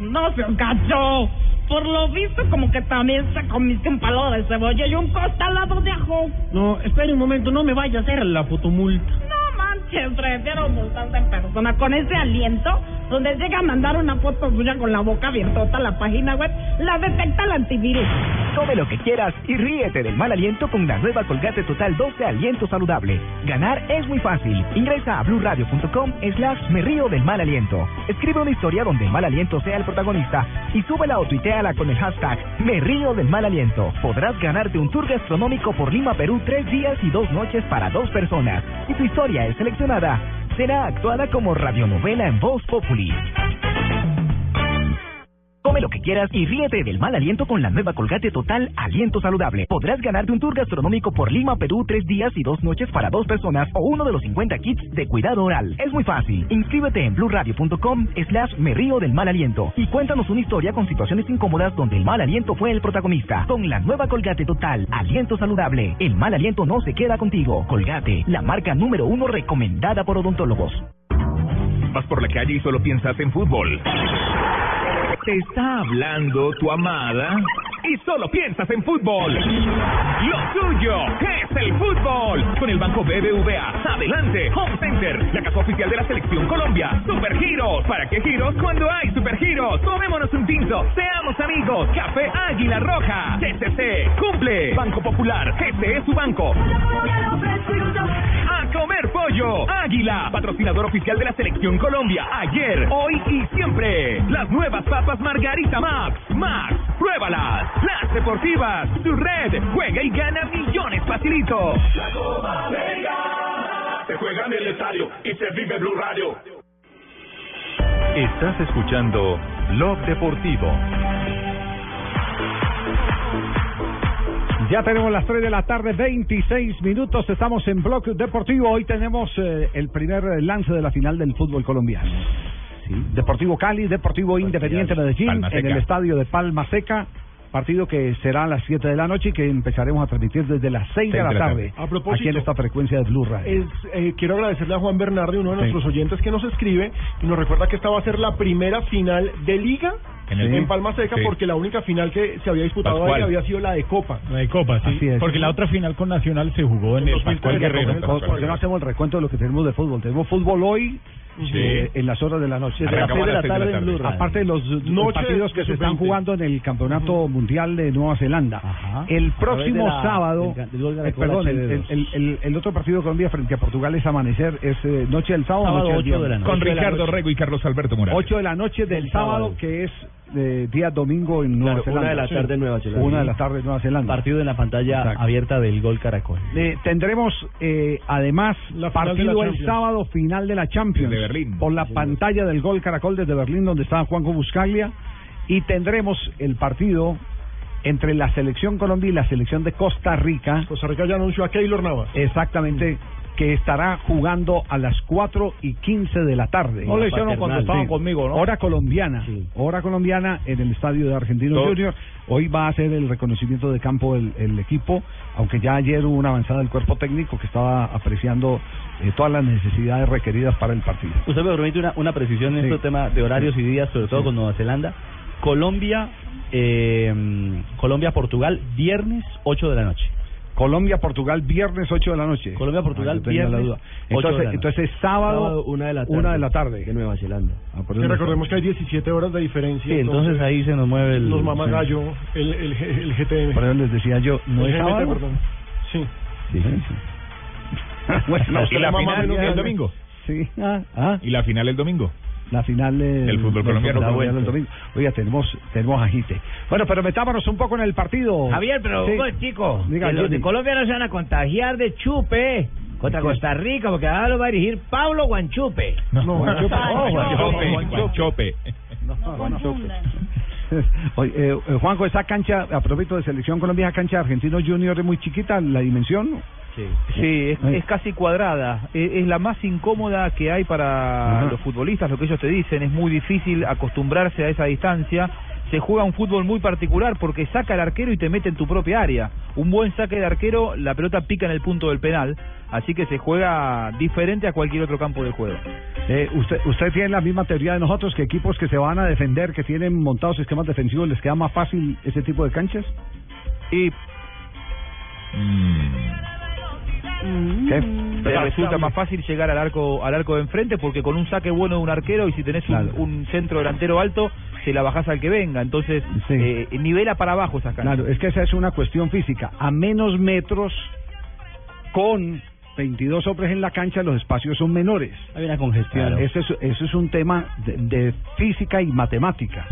No se gacho. Por lo visto, como que también se comiste un palo de cebolla y un costalado de ajo. No, espere un momento, no me vaya a hacer la fotomulta. No manches, prefiero multarse en persona con ese aliento, donde llega a mandar una foto suya con la boca abierta a la página web, la detecta el antivirus. Come lo que quieras y ríete del mal aliento con la nueva Colgate Total 12 Aliento Saludable. Ganar es muy fácil. Ingresa a blurradio.com slash me río del mal aliento. Escribe una historia donde el mal aliento sea el protagonista y súbela o tuiteala con el hashtag me río del mal aliento. Podrás ganarte un tour gastronómico por Lima, Perú, tres días y dos noches para dos personas. Y tu historia es seleccionada. Será actuada como radionovela en Voz Populi. Come lo que quieras y ríete del mal aliento con la nueva Colgate Total Aliento Saludable. Podrás ganarte un tour gastronómico por Lima, Perú, tres días y dos noches para dos personas o uno de los 50 kits de cuidado oral. Es muy fácil. Inscríbete en blurradio.com slash me río del mal aliento y cuéntanos una historia con situaciones incómodas donde el mal aliento fue el protagonista. Con la nueva Colgate Total Aliento Saludable, el mal aliento no se queda contigo. Colgate, la marca número uno recomendada por odontólogos. Vas por la calle y solo piensas en fútbol. Te está hablando tu amada y solo piensas en fútbol. Lo tuyo es el fútbol. Con el Banco BBVA. Adelante, Home Center, la casa oficial de la Selección Colombia. Super Giros. ¿Para qué giros cuando hay Super Giros? Tomémonos un tinto. Seamos amigos. Café Águila Roja. TCC. Cumple. Banco Popular. Este es su banco. Comer pollo. Águila. Patrocinador oficial de la Selección Colombia. Ayer, hoy y siempre. Las nuevas papas Margarita Max. Max. Pruébalas. Las deportivas. Tu red. Juega y gana millones facilito. La Copa América se juega en el estadio y se vive Blue Radio. Estás escuchando Blog Deportivo. Ya tenemos las 3 de la tarde, 26 minutos. Estamos en Blog Deportivo. Hoy tenemos eh, el primer lance de la final del fútbol colombiano. Deportivo Cali, Deportivo Independiente Medellín, Palma en Seca. el estadio de Palma Seca. Partido que será a las 7 de la noche y que empezaremos a transmitir desde las 6 de la tarde. A propósito, aquí en esta frecuencia de Blue Radio. Es, eh, quiero agradecerle a Juan Bernardi, uno de Sí. nuestros oyentes que nos escribe y nos recuerda que esta va a ser la primera final de liga En en, Palma Seca Sí. porque la única final que se había disputado Pascual. ahí había sido la de Copa. La de Copa, sí. Así es. Porque la otra final con Nacional se jugó en el Pascual Guerrero. ¿Por por qué no hacemos el recuento de lo que tenemos de fútbol? Tenemos fútbol hoy eh, en las horas de la noche. Desde las de la tarde en Blue Radio. Aparte de los partidos que se están jugando en el Campeonato Mundial de Nueva Zelanda. El A próximo la- sábado, del- del eh, perdón, el, HD2. el, el- el otro partido de Colombia frente a Portugal es amanecer, es eh, noche del sábado, Sábado, noche del ocho de la noche. Con Ricardo. Rego y Carlos Alberto Morales. 8 de la noche del sábado, que es eh, día domingo en Nueva Claro, Zelanda. una de la Sí. tarde en Nueva Zelanda. Una de la tarde en Nueva Zelanda. Partido en la pantalla Exacto. abierta del Gol Caracol. Eh, tendremos eh, además la partido el sábado final de la Champions Desde Berlín. por la pantalla del Gol Caracol desde Berlín donde está Juanjo Buscaglia y tendremos el partido entre la selección Colombia y la selección de Costa Rica. Costa Rica ya anunció a Keylor Navas. Exactamente. Que estará jugando a las 4 y 15 de la tarde. No le hicieron cuando estaban conmigo, ¿no? Hora colombiana. Hora colombiana en el estadio de Argentinos Todo. Junior. Hoy va a hacer el reconocimiento de campo el, el equipo, aunque ya ayer hubo una avanzada del cuerpo técnico que estaba apreciando eh, todas las necesidades requeridas para el partido. Usted me permite una, una precisión en Sí. este tema de horarios y días, sobre todo con Nueva Zelanda. Colombia, eh, Colombia-Portugal, viernes 8 de la noche. Colombia-Portugal, viernes 8 de la noche. Colombia-Portugal, Ah, tenía la viernes, duda. 8 de Entonces, la entonces sábado, Sábado, una de la tarde. una de la tarde. De Nueva Zelanda. Ah, por Sí, no recordemos que hay 17 horas de diferencia. Sí, entonces ahí se nos mueve el... Los mamagallo, el, el, el GTM. Por eso les decía yo, ¿no el es GMT, sábado? perdón. Sí. bueno, ¿Y la final el domingo? Sí. Ah, ah. ¿Y la final el domingo? La final Del fútbol colombiano. el domingo. Oiga, tenemos, tenemos agite. Bueno, pero metámonos un poco en el partido. Javier, pero Sí. vos, chico, Diga, que los de Colombia no se van a contagiar de chupe contra Costa Rica, porque ahora lo va a dirigir Pablo Guanchupe. No, Guanchupe. Oye, eh, Juanjo, esa cancha, a propósito de Selección Colombia, esa cancha de Argentino Junior es muy chiquita, la dimensión. Sí, es, es casi cuadrada. Es, es la más incómoda que hay para Ajá. los futbolistas, lo que ellos te dicen. Es muy difícil acostumbrarse a esa distancia. Se juega un fútbol muy particular porque saca el arquero y te mete en tu propia área. Un buen saque de arquero, la pelota pica en el punto del penal. Así que se juega diferente a cualquier otro campo del juego. Eh, usted, usted tiene la misma teoría de nosotros, que equipos que se van a defender, que tienen montados esquemas defensivos, ¿les queda más fácil ese tipo de canchas? Y ¿Qué? te resulta más fácil llegar al arco al arco de enfrente porque con un saque bueno de un arquero y si tenés un, un centro delantero alto se la bajás al que venga entonces eh, nivela para abajo esas canchas Claro, es que esa es una cuestión física. A menos metros, con 22 hombres en la cancha, los espacios son menores. Hay una congestión. Claro, Eso, es, eso es un tema de, de física y matemática.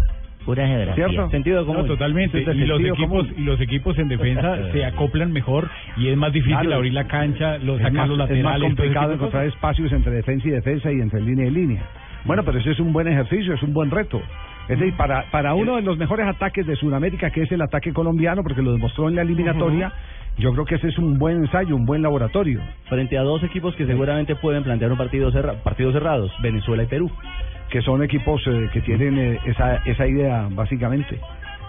Pura geografía. ¿Cierto? Sentido No, totalmente. Ese es Y los equipos común. y los equipos en defensa se acoplan mejor y es más difícil Claro. abrir la cancha, los es, sacar más, los es laterales. más todo ese complicado encontrar espacios entre defensa y defensa y entre línea y línea. Bueno, pero ese es un buen ejercicio, es un buen reto. Es decir, para, para uno de los mejores ataques de Sudamérica, que es el ataque colombiano, porque lo demostró en la eliminatoria, yo creo que ese es un buen ensayo, un buen laboratorio. Frente a dos equipos que seguramente pueden plantear un partido cerra partidos cerrados, Venezuela y Perú. Que son equipos eh, que tienen eh, esa, esa idea, básicamente.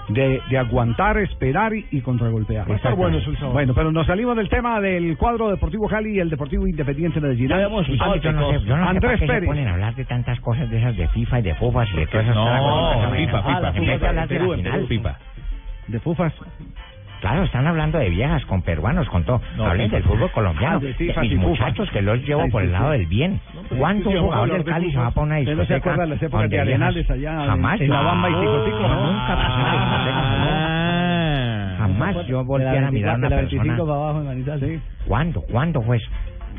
De, de aguantar, esperar y, y contragolpear. Va a estar bueno. Bueno, pero nos salimos del tema del cuadro Deportivo Cali y el Deportivo Independiente Medellín. yo no sé, yo no sé Andrés para qué se Pérez. ponen a hablar de tantas cosas de esas de FIFA y de FUFAS y de todas esas No, cosas. FIFA, FIFA, de de. De. Claro, están hablando de viejas, con peruanos, con todo. No, Hablen del fútbol colombiano, Ah, sí, muchachos que los llevo por el lado del bien. ¿Cuánto un jugador del de Cali se va a poner una ¿Usted no se discoteca? acuerda de las épocas de Arenales allá Jamás. en la Bamba y Ticotico? Nunca pasé una discoteca, jamás. Jamás yo volteara a mirar a una de la 25 persona. para. ¿Cuándo? ¿Cuándo fue eso?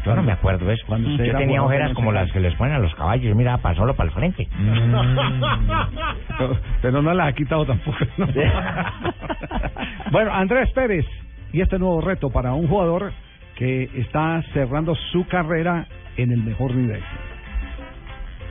Yo no me acuerdo eso. Cuando usted Yo tenía ojeras como las que les ponen a los caballos. Yo miraba para solo para el frente. Pero, pero no las ha quitado tampoco. ¿no? bueno, Andrés Pérez y este nuevo reto para un jugador que está cerrando su carrera en el mejor nivel.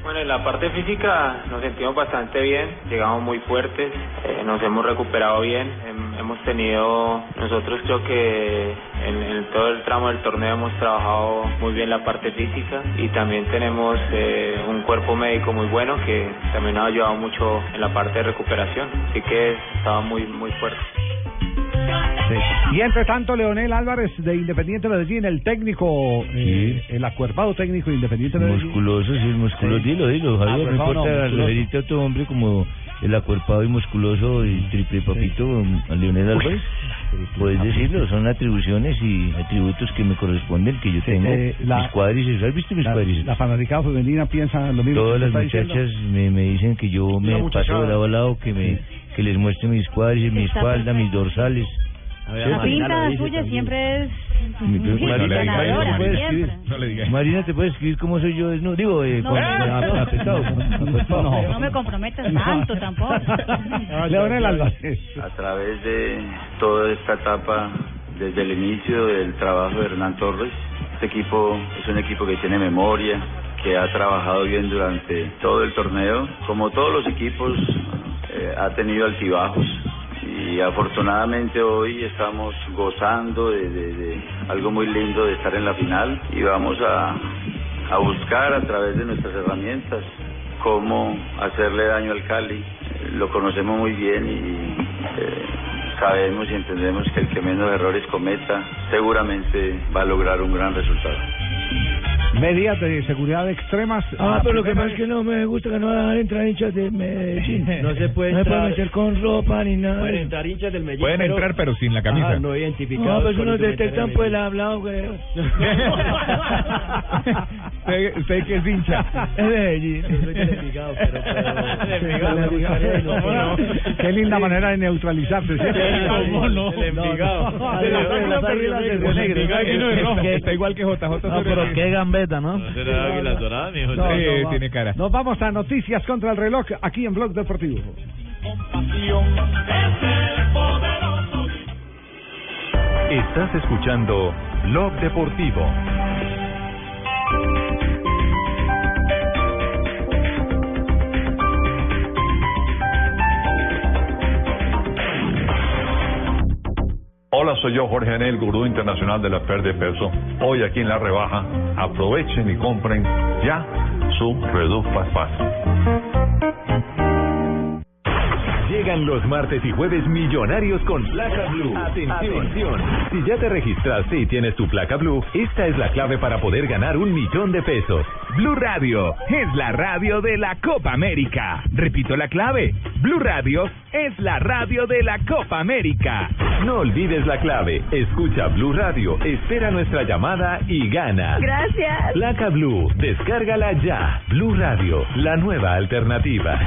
Bueno, en la parte física nos sentimos bastante bien, llegamos muy fuertes, eh, nos hemos recuperado bien, hem- hemos tenido, nosotros creo que en, en todo el tramo del torneo hemos trabajado muy bien la parte física y también tenemos eh, un cuerpo médico muy bueno que también nos ha ayudado mucho en la parte de recuperación, así que estaba muy, muy fuerte. Sí. Y entre tanto, Leonel Álvarez de Independiente Medellín, el técnico, eh, el acuerpado técnico de Independiente Medellín. Musculoso, sí, musculoso. Sí. Dilo, dilo, Javier. No Acuerpado no, importa referirte a otro hombre como el acuerpado y musculoso y triple papito, a Leonel Álvarez. Puedes decirlo, son atribuciones y atributos que me corresponden, que yo tengo. eh, la- mis cuádriceps, ¿has visto mis La, cuádrices? la fanaticada femenina piensa lo mismo. Todas que las muchachas me, me dicen que yo me paso de lado a lado, que me que les muestre mis cuádriceps, mi espalda, mis dorsales. La pinta suya siempre es Marina, no le no puede. No le. Marina, ¿te puedes escribir cómo soy yo? No, digo, eh, No. con- con- apretado, con- acuerpado. No me comprometas tanto tampoco. A través de toda esta etapa, desde el inicio del trabajo de Hernán Torres. Este equipo es un equipo que tiene memoria, que ha trabajado bien durante todo el torneo. Como todos los equipos, eh, ha tenido altibajos y afortunadamente hoy estamos gozando de, algo muy lindo de estar en la final y vamos a, a buscar a través de nuestras herramientas cómo hacerle daño al Cali. Lo conocemos muy bien y eh, sabemos y entendemos que el que menos errores cometa seguramente va a lograr un gran resultado. Medidas de seguridad extremas. Ah, pero lo que pasa es que no me gusta que no dejan entrar hinchas de Medellín. No se puede No se puede entrar. meter con ropa ni nada. Pueden entrar hinchas del Medellín. Pueden pero- entrar, pero sin la camisa. Ah, no identificados. No, pues unos detectan de pues el hablado, güey. usted, usted que es hincha. Es Medellín. Yo soy del Envigado, pero- pero- Del Envigado. ¿Cómo no? Qué linda manera de neutralizarse. ¿sí? ¿Cómo no? Del Envigado. No, De no, no, de no, no, no está igual que JJ. No, pero el- qué gambeta ¿no? será Águilas Doradas, mijo. No, Sí, no, va. tiene cara. Nos vamos a noticias contra el reloj aquí en Blog Deportivo. Estás escuchando Blog Deportivo. Hola, soy yo, Jorge Anel, gurú internacional de la pérdida de peso. Hoy aquí en La Rebaja, aprovechen y compren ya su Reduc Fast Fast. Llegan los martes y jueves millonarios con placa blue. Atención. Si ya te registraste y tienes tu placa blue, esta es la clave para poder ganar un millón de pesos. Blue Radio es la radio de la Copa América. Repito la clave. Blue Radio es la radio de la Copa América. No olvides la clave. Escucha Blue Radio, espera nuestra llamada y gana. Gracias. Placa Blue, descárgala ya. Blue Radio, la nueva alternativa.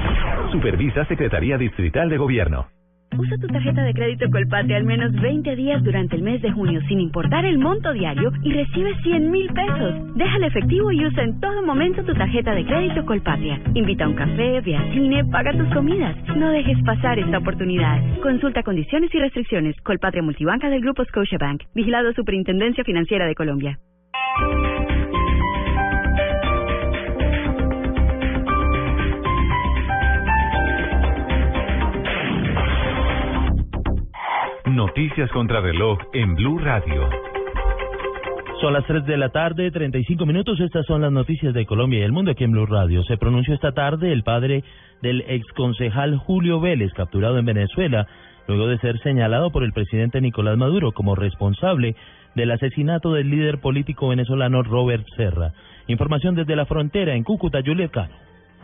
Supervisa Secretaría Distrital de Gobierno. Usa tu tarjeta de crédito Colpatria al menos 20 días durante el mes de junio sin importar el monto diario y recibe 100 mil pesos. Deja el efectivo y usa en todo momento tu tarjeta de crédito Colpatria. Invita a un café, ve al cine, paga tus comidas. No dejes pasar esta oportunidad. Consulta condiciones y restricciones. Colpatria Multibanca del Grupo Scotiabank. Vigilado Superintendencia Financiera de Colombia. Noticias contra reloj en Blue Radio. Son las 3 de la tarde, 35 minutos. Estas son las noticias de Colombia y el mundo aquí en Blue Radio. Se pronunció esta tarde el padre del exconcejal Julio Vélez, capturado en Venezuela, luego de ser señalado por el presidente Nicolás Maduro como responsable del asesinato del líder político venezolano Robert Serra. Información desde la frontera en Cúcuta, Juliet Cano.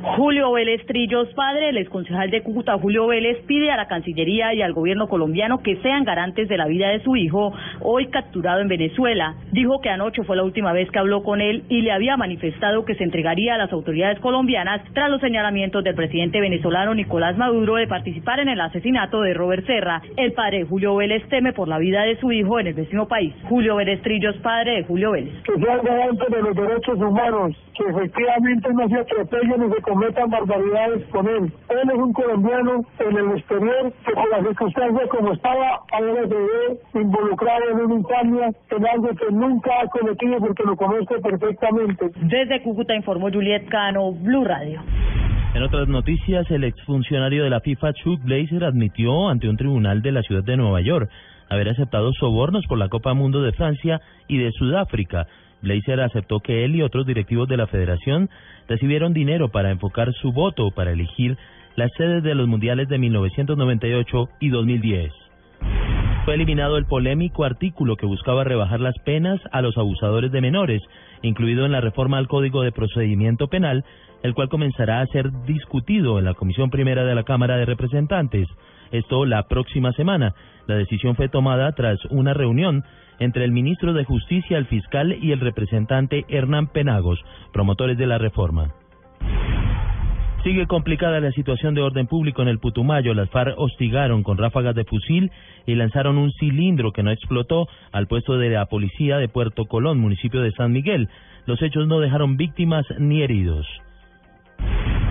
Julio Vélez Trillos, padre del exconcejal de Cúcuta, Julio Vélez, pide a la Cancillería y al gobierno colombiano que sean garantes de la vida de su hijo, hoy capturado en Venezuela. Dijo que anoche fue la última vez que habló con él y le había manifestado que se entregaría a las autoridades colombianas tras los señalamientos del presidente venezolano Nicolás Maduro de participar en el asesinato de Robert Serra. El padre Julio Vélez teme por la vida de su hijo en el vecino país. Julio Vélez Trillos, padre de Julio Vélez. que garantes de los derechos humanos, que efectivamente no se atropellen ni se cometan barbaridades con él. Él es un colombiano en el exterior que por las circunstancias como estaba, ahora se ve involucrado en algo que nunca ha cometido porque lo conozco perfectamente. Desde Cúcuta informó Juliet Cano, Blue Radio. En otras noticias, el exfuncionario de la FIFA, Chuck Blazer, admitió ante un tribunal de la ciudad de Nueva York haber aceptado sobornos por la Copa Mundo de Francia y de Sudáfrica. Blazer aceptó que él y otros directivos de la federación recibieron dinero para enfocar su voto para elegir las sedes de los mundiales de 1998 y 2010. Fue eliminado el polémico artículo que buscaba rebajar las penas a los abusadores de menores, incluido en la reforma al Código de Procedimiento Penal, el cual comenzará a ser discutido en la Comisión Primera de la Cámara de Representantes. Esto la próxima semana. La decisión fue tomada tras una reunión entre el ministro de Justicia, el fiscal y el representante Hernán Penagos, promotores de la reforma. Sigue complicada la situación de orden público en el Putumayo. Las FARC hostigaron con ráfagas de fusil y lanzaron un cilindro que no explotó al puesto de la policía de Puerto Colón, municipio de San Miguel. Los hechos no dejaron víctimas ni heridos.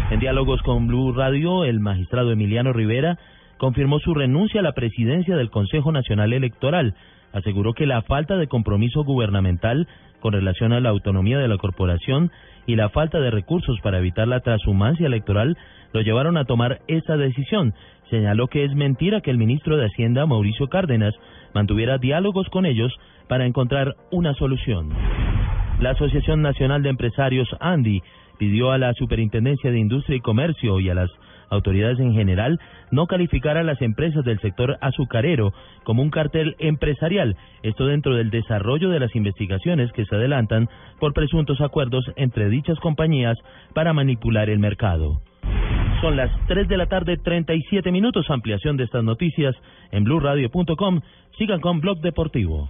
En diálogos con Blue Radio, el magistrado Emiliano Rivera confirmó su renuncia a la presidencia del Consejo Nacional Electoral. Aseguró que la falta de compromiso gubernamental con relación a la autonomía de la corporación y la falta de recursos para evitar la transhumancia electoral lo llevaron a tomar esa decisión. Señaló que es mentira que el ministro de Hacienda, Mauricio Cárdenas, mantuviera diálogos con ellos para encontrar una solución. La Asociación Nacional de Empresarios, ANDI, pidió a la Superintendencia de Industria y Comercio y a las autoridades en general no calificar a las empresas del sector azucarero como un cartel empresarial, esto dentro del desarrollo de las investigaciones que se adelantan por presuntos acuerdos entre dichas compañías para manipular el mercado. Son las 3 de la tarde, 37 minutos. Ampliación de estas noticias en blurradio.com. Sigan con Blog Deportivo.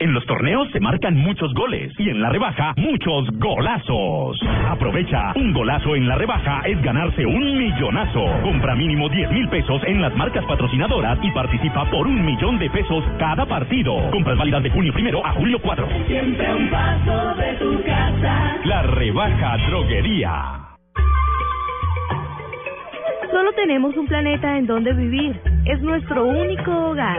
En los torneos se marcan muchos goles y en la rebaja muchos golazos. Aprovecha, un golazo en la rebaja es ganarse un millonazo. Compra mínimo 10 mil pesos en las marcas patrocinadoras y participa por un millón de pesos cada partido. Compras válidas de junio primero a julio 4. Siempre un paso de tu casa. La rebaja droguería. Solo tenemos un planeta en donde vivir. Es nuestro único hogar.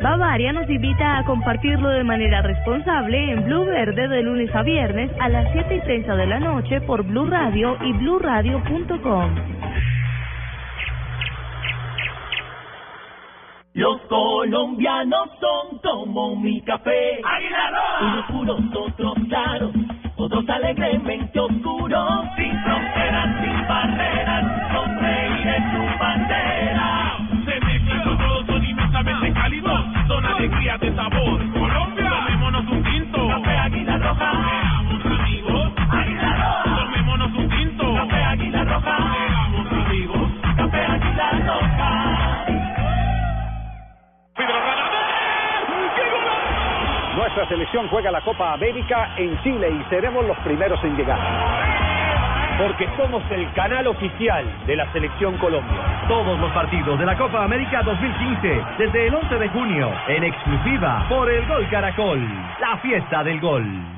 Bavaria nos invita a compartirlo de manera responsable en Blue Verde de lunes a viernes a las 7 y 30 de la noche por Blue Radio y bluradio.com. Los colombianos son como mi café. Unos puros, otros claros, otros alegremente oscuros. Sin fronteras, sin barreras, con reír en su bandera. Cálidos, son alegrías de sabor. Colombia, tomémonos un tinto. Café Águila Roja. Seamos amigos. Águila Roja. Tomémonos un tinto. Café Águila Roja. Seamos amigos. Café Águila Roja. Nuestra selección juega la Copa América en Chile y seremos los primeros en llegar. Porque somos el canal oficial de la Selección Colombia. Todos los partidos de la Copa América 2015, desde el 11 de junio, en exclusiva por el Gol Caracol, la fiesta del gol.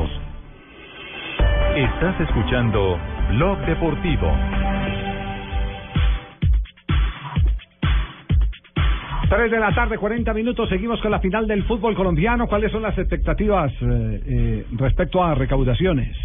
Estás escuchando Blog Deportivo. Tres de la tarde, 40 minutos. Seguimos con la final del fútbol colombiano. ¿Cuáles son las expectativas eh, eh, respecto a recaudaciones?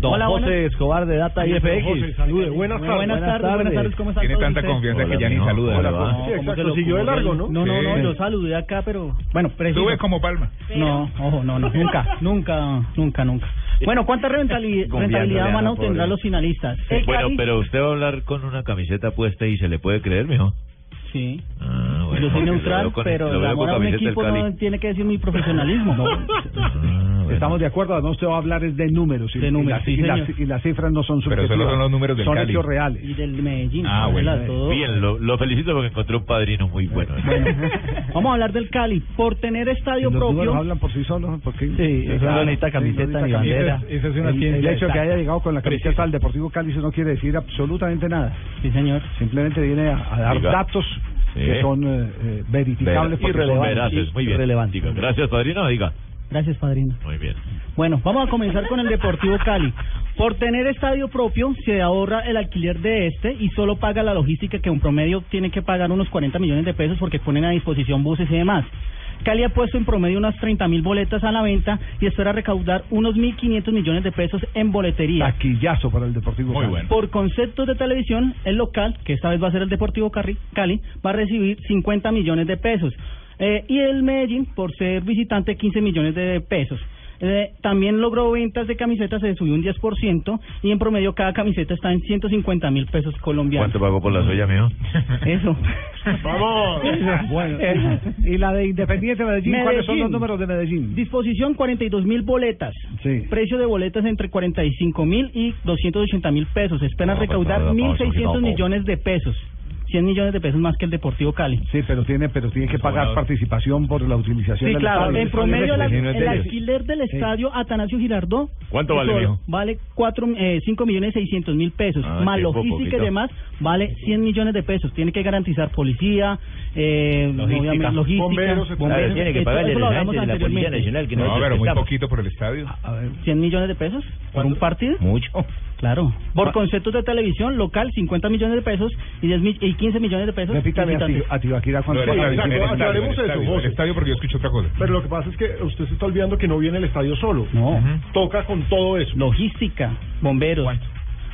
Don Hola, José buenas- Escobar de Data IFX. José, salude. Buenas tardes. Buenas tardes, buenas tardes, ¿cómo están Tiene todos tanta ustedes? confianza que ya ni saluda. Hola, ¿verdad? sí, ¿Cómo exacto. se lo Siguió de largo, ¿no? No, no, no, Sí. yo saludé acá, pero bueno, preciso. Sube como palma. No, ojo, no, no, nunca, nunca, nunca, nunca. Bueno, ¿cuánta rentabilidad obtener pobre. los finalistas? El Bueno, pero usted va a hablar con una camiseta puesta y se le puede creer, mijo. Sí. Ah, bueno, yo soy neutral, con- pero el amor a un equipo no tiene que decir mi profesionalismo. Estamos de acuerdo, además usted va a hablar es de números. y- De y números, sí, y, las, señor. y las cifras no son Pero subjetivas. solo son los números del Son Cali. hechos reales. Y del Medellín. Ah, bueno. Bien, lo, lo felicito porque encontré un padrino muy bueno. Vamos a hablar del Cali. Por tener estadio Los propio. hablan por sí solos. Porque, Sí, eso no necesita camiseta ni bandera. Esa es una El- hecho de que haya llegado con la camiseta al Deportivo Cali, eso no quiere decir absolutamente nada. Sí, señor. Simplemente viene a, a dar Diga. datos Sí. que son eh, eh, verificables. Ver- son veraces, muy bien. Diga, gracias, padrino. Diga. Gracias, padrino. Muy bien. Bueno, vamos a comenzar con el Deportivo Cali. Por tener estadio propio, se ahorra el alquiler de este y solo paga la logística que un promedio tiene que pagar unos 40 millones de pesos porque ponen a disposición buses y demás. Cali ha puesto en promedio unas 30 mil boletas a la venta y espera recaudar unos 1.500 millones de pesos en boletería. Taquillazo para el Deportivo Cali. Por conceptos de televisión, el local, que esta vez va a ser el Deportivo Cali, Cali va a recibir 50 millones de pesos. Eh, y el Medellín, por ser visitante, 15 millones de pesos. Eh, también logró ventas de camisetas, se subió un 10% y en promedio cada camiseta está en 150 mil pesos colombianos. ¿Cuánto pagó por la suya, mijo? Eso. Vamos. Bueno, y la de Independiente Medellín, ¿cuáles son los Medellín. números de Medellín? Disposición 42 mil boletas. Sí. Precio de boletas entre 45 mil y 280 mil pesos. Esperan No, pues, recaudar no, no, no, 1.600 no, no. millones de pesos. 100 millones de pesos más que el Deportivo Cali. Sí, pero tiene, pero tiene que pagar participación por la utilización Sí, del claro. estadio. En promedio, la- no el alquiler del estadio Atanasio Girardot. ¿Cuánto vale, eso mijo? Vale cuatro, eh, 5 millones 600 mil pesos. Ah, más logística poquito. y demás, vale 100 millones de pesos. Tiene que garantizar policía, eh, Logística. obviamente, logística, Bomberos, Claro, tiene que pagarle eso gente de la Policía. Nacional que No, nosotros pero muy poquito por el estadio. A ver, 100 millones de pesos por un partido. Mucho. Claro. Por conceptos de televisión local, 50 millones de pesos y, 10 mi- y 15 millones de pesos. Repítame a, Tibaquira aclaremos el eso, estadio, José. el estadio porque yo escucho otra cosa. Pero lo que pasa es que usted se está olvidando que no viene el estadio solo. No. Toca con todo eso. Logística, bomberos.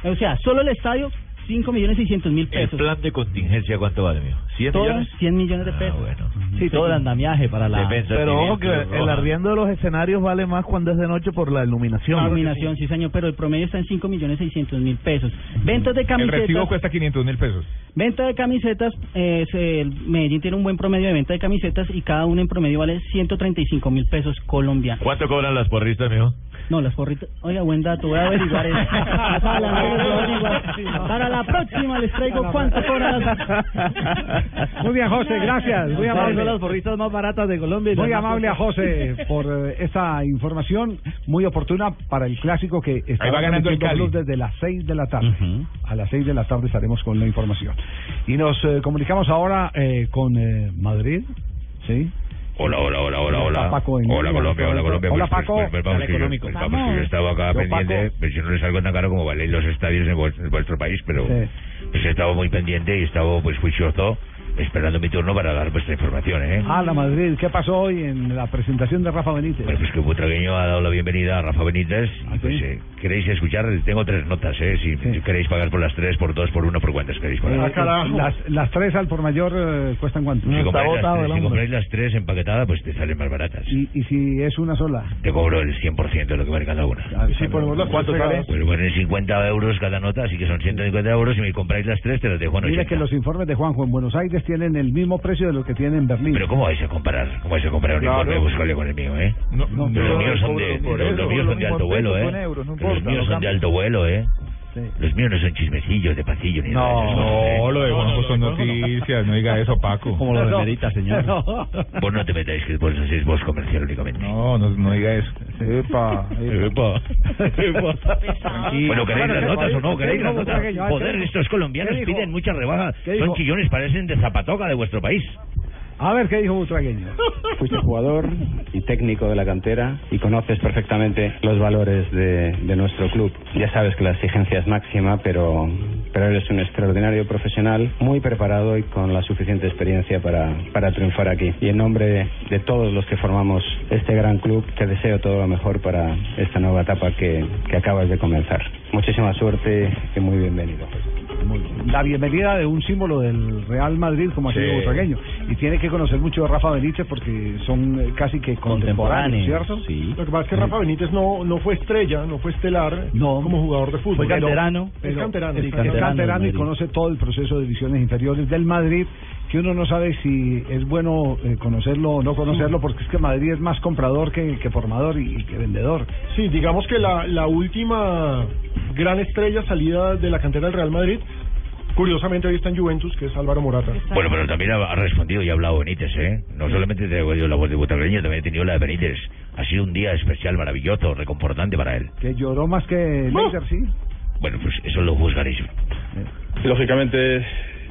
O sea, solo el estadio, 5 millones 600 mil ¿El pesos. plan de contingencia cuánto vale, mío? ¿100 Todo, millones? 100 millones de Ah, pesos. bueno. Sí, todo el andamiaje para la... Defensa, Pero ojo que el roja. arriendo de los escenarios vale más cuando es de noche por la iluminación. La iluminación, sí señor, pero el promedio está en 5 millones 600 mil pesos. Ventas de El camisetas. recibo cuesta 500 mil pesos. Venta de camisetas, eh, se- el Medellín tiene un buen promedio de venta de camisetas y cada una en promedio vale 135 mil pesos colombianos. ¿Cuánto cobran las porristas, mijo? No, las porritas. Oiga, buen dato, voy a averiguar eso. Para la próxima les traigo cuánto cobran las... Muy bien, José, gracias. Muy Son amable. las porristas más baratas de Colombia. Muy amable a. José por eh, esta información muy oportuna para el clásico que está ganando el Cali. desde las 6 de la tarde. A las 6 de la tarde estaremos con la información. Y nos eh, comunicamos ahora eh, con eh, Madrid. ¿Sí? Hola, hola, hola, hola, hola. Paco Hola, Colombia, hola, Colombia. Hola, Pues, pues, Paco. pues, pues, vamos, económico. pues, yo estaba acá pendiente, pues yo no les salgo tan caro como valen los estadios en, vues- en vuestro país, pero pues he estado muy pendiente y he estado pues juicioso esperando mi turno para dar vuestra información, ¿eh? A la Madrid, ¿qué pasó hoy en la presentación de Rafa Benítez? Bueno, pues que Butragueño ha dado la bienvenida a Rafa Benítez. ¿Ah, Y pues, eh, ¿queréis escuchar? Tengo tres notas, ¿eh? Si queréis pagar por las tres, por dos, por uno, por cuántas queréis pagar. Eh, las, las tres al por mayor eh, cuestan cuánto? Si compráis, las tres, si compráis las tres empaquetadas, pues te salen más baratas. Y, y si es una sola. Te cobro el 100% de lo que vale cada una. ¿Y si ponemos las ¿Cuánto sale? Pues bueno, 50 euros cada nota, así que son 150 euros. Si me compráis las tres, te las dejo en Mira 80. que los informes de Juanjo en Buenos Aires tienen el mismo precio de lo que tiene en Berlín. Pero ¿cómo vais a comparar? ¿Cómo vais a comparar un Claro. informe de Buscalia con el mío, eh? no, pero los míos son de, alto vuelo, eh. no los míos son de alto vuelo, eh. Sí. Los míos no son chismecillos de pasillo ni nada. ¿eh? No, lo de Juanjo son noticias, no diga eso, Paco. Como lo demerita, señor. Vos no te metáis que vos hacéis voz comercial únicamente. No, no, no diga eso. Epa, Epa. Tranquilo. Bueno, ¿queréis las notas o no? ¿Queréis las notas? Joder, estos colombianos piden mucha rebaja. ¿Qué dijo? Son chillones, parecen de zapatoca de vuestro país. A ver, ¿qué dijo Butragueño? Fuiste jugador y técnico de la cantera y conoces perfectamente los valores de, de nuestro club. Ya sabes que la exigencia es máxima, pero, pero eres un extraordinario profesional, muy preparado y con la suficiente experiencia para, para triunfar aquí. Y en nombre de todos los que formamos este gran club, te deseo todo lo mejor para esta nueva etapa que, que acabas de comenzar. Muchísima suerte y muy bienvenido. La bienvenida de un símbolo del Real Madrid como ha sido Sí. Butragueño. Y tiene que conocer mucho de Rafa Benítez porque son eh, casi que contemporáneos, ¿cierto? Sí. Lo que pasa es que Rafa Benítez no, no fue estrella, no fue estelar como jugador de fútbol. Fue Pero- canterano. Es canterano. es sí, canterano, y conoce todo el proceso de divisiones inferiores del Madrid, que uno no sabe si es bueno eh, conocerlo o no conocerlo, porque es que Madrid es más comprador que, que formador y, y que vendedor. Sí, digamos que la, la última gran estrella salida de la cantera del Real Madrid, curiosamente hoy está en Juventus, que es Álvaro Morata. Bueno, pero también ha ha respondido y ha hablado Benítez, ¿eh? No solamente te he oído la voz de Butragueño, también he tenido la de Benítez. Ha sido un día especial, maravilloso, reconfortante para él. Que lloró más que Leider, sí. Bueno, pues eso lo juzgaréis. Lógicamente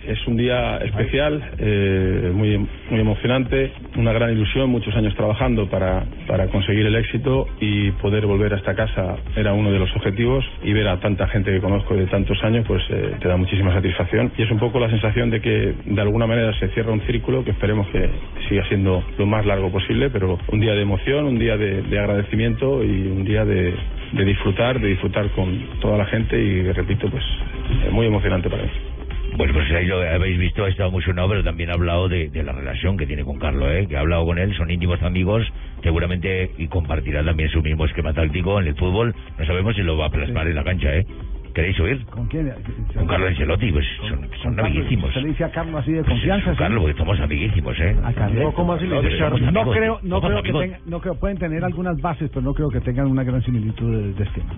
es un día especial, eh, muy, muy emocionante, una gran ilusión, muchos años trabajando para, conseguir el éxito y poder volver a esta casa era uno de los objetivos y ver a tanta gente que conozco de tantos años pues eh, te da muchísima satisfacción y es un poco la sensación de que de alguna manera se cierra un círculo que esperemos que siga siendo lo más largo posible, pero un día de emoción, un día de, de agradecimiento y un día de, de disfrutar, de disfrutar con toda la gente y repito pues eh, muy emocionante para mí. Bueno, pues ahí lo habéis visto, ha estado emocionado, pero también ha hablado de, de la relación que tiene con Carlos, ¿eh? Que ha hablado con él, son íntimos amigos, seguramente, y compartirá también su mismo esquema táctico en el fútbol. No sabemos si lo va a plasmar en la cancha, ¿eh? ¿Queréis oír? ¿Con quién? Con Carlos Ancelotti, pues son, son amiguísimos. Se le dice a Carlos así de confianza. Con ¿sí? Carlos, porque somos amiguísimos, ¿eh? A Carlos. ¿Cómo así le dice? No creo, no creo que amigos. tenga, no creo, pueden tener algunas bases, pero no creo que tengan una gran similitud de, de esquema.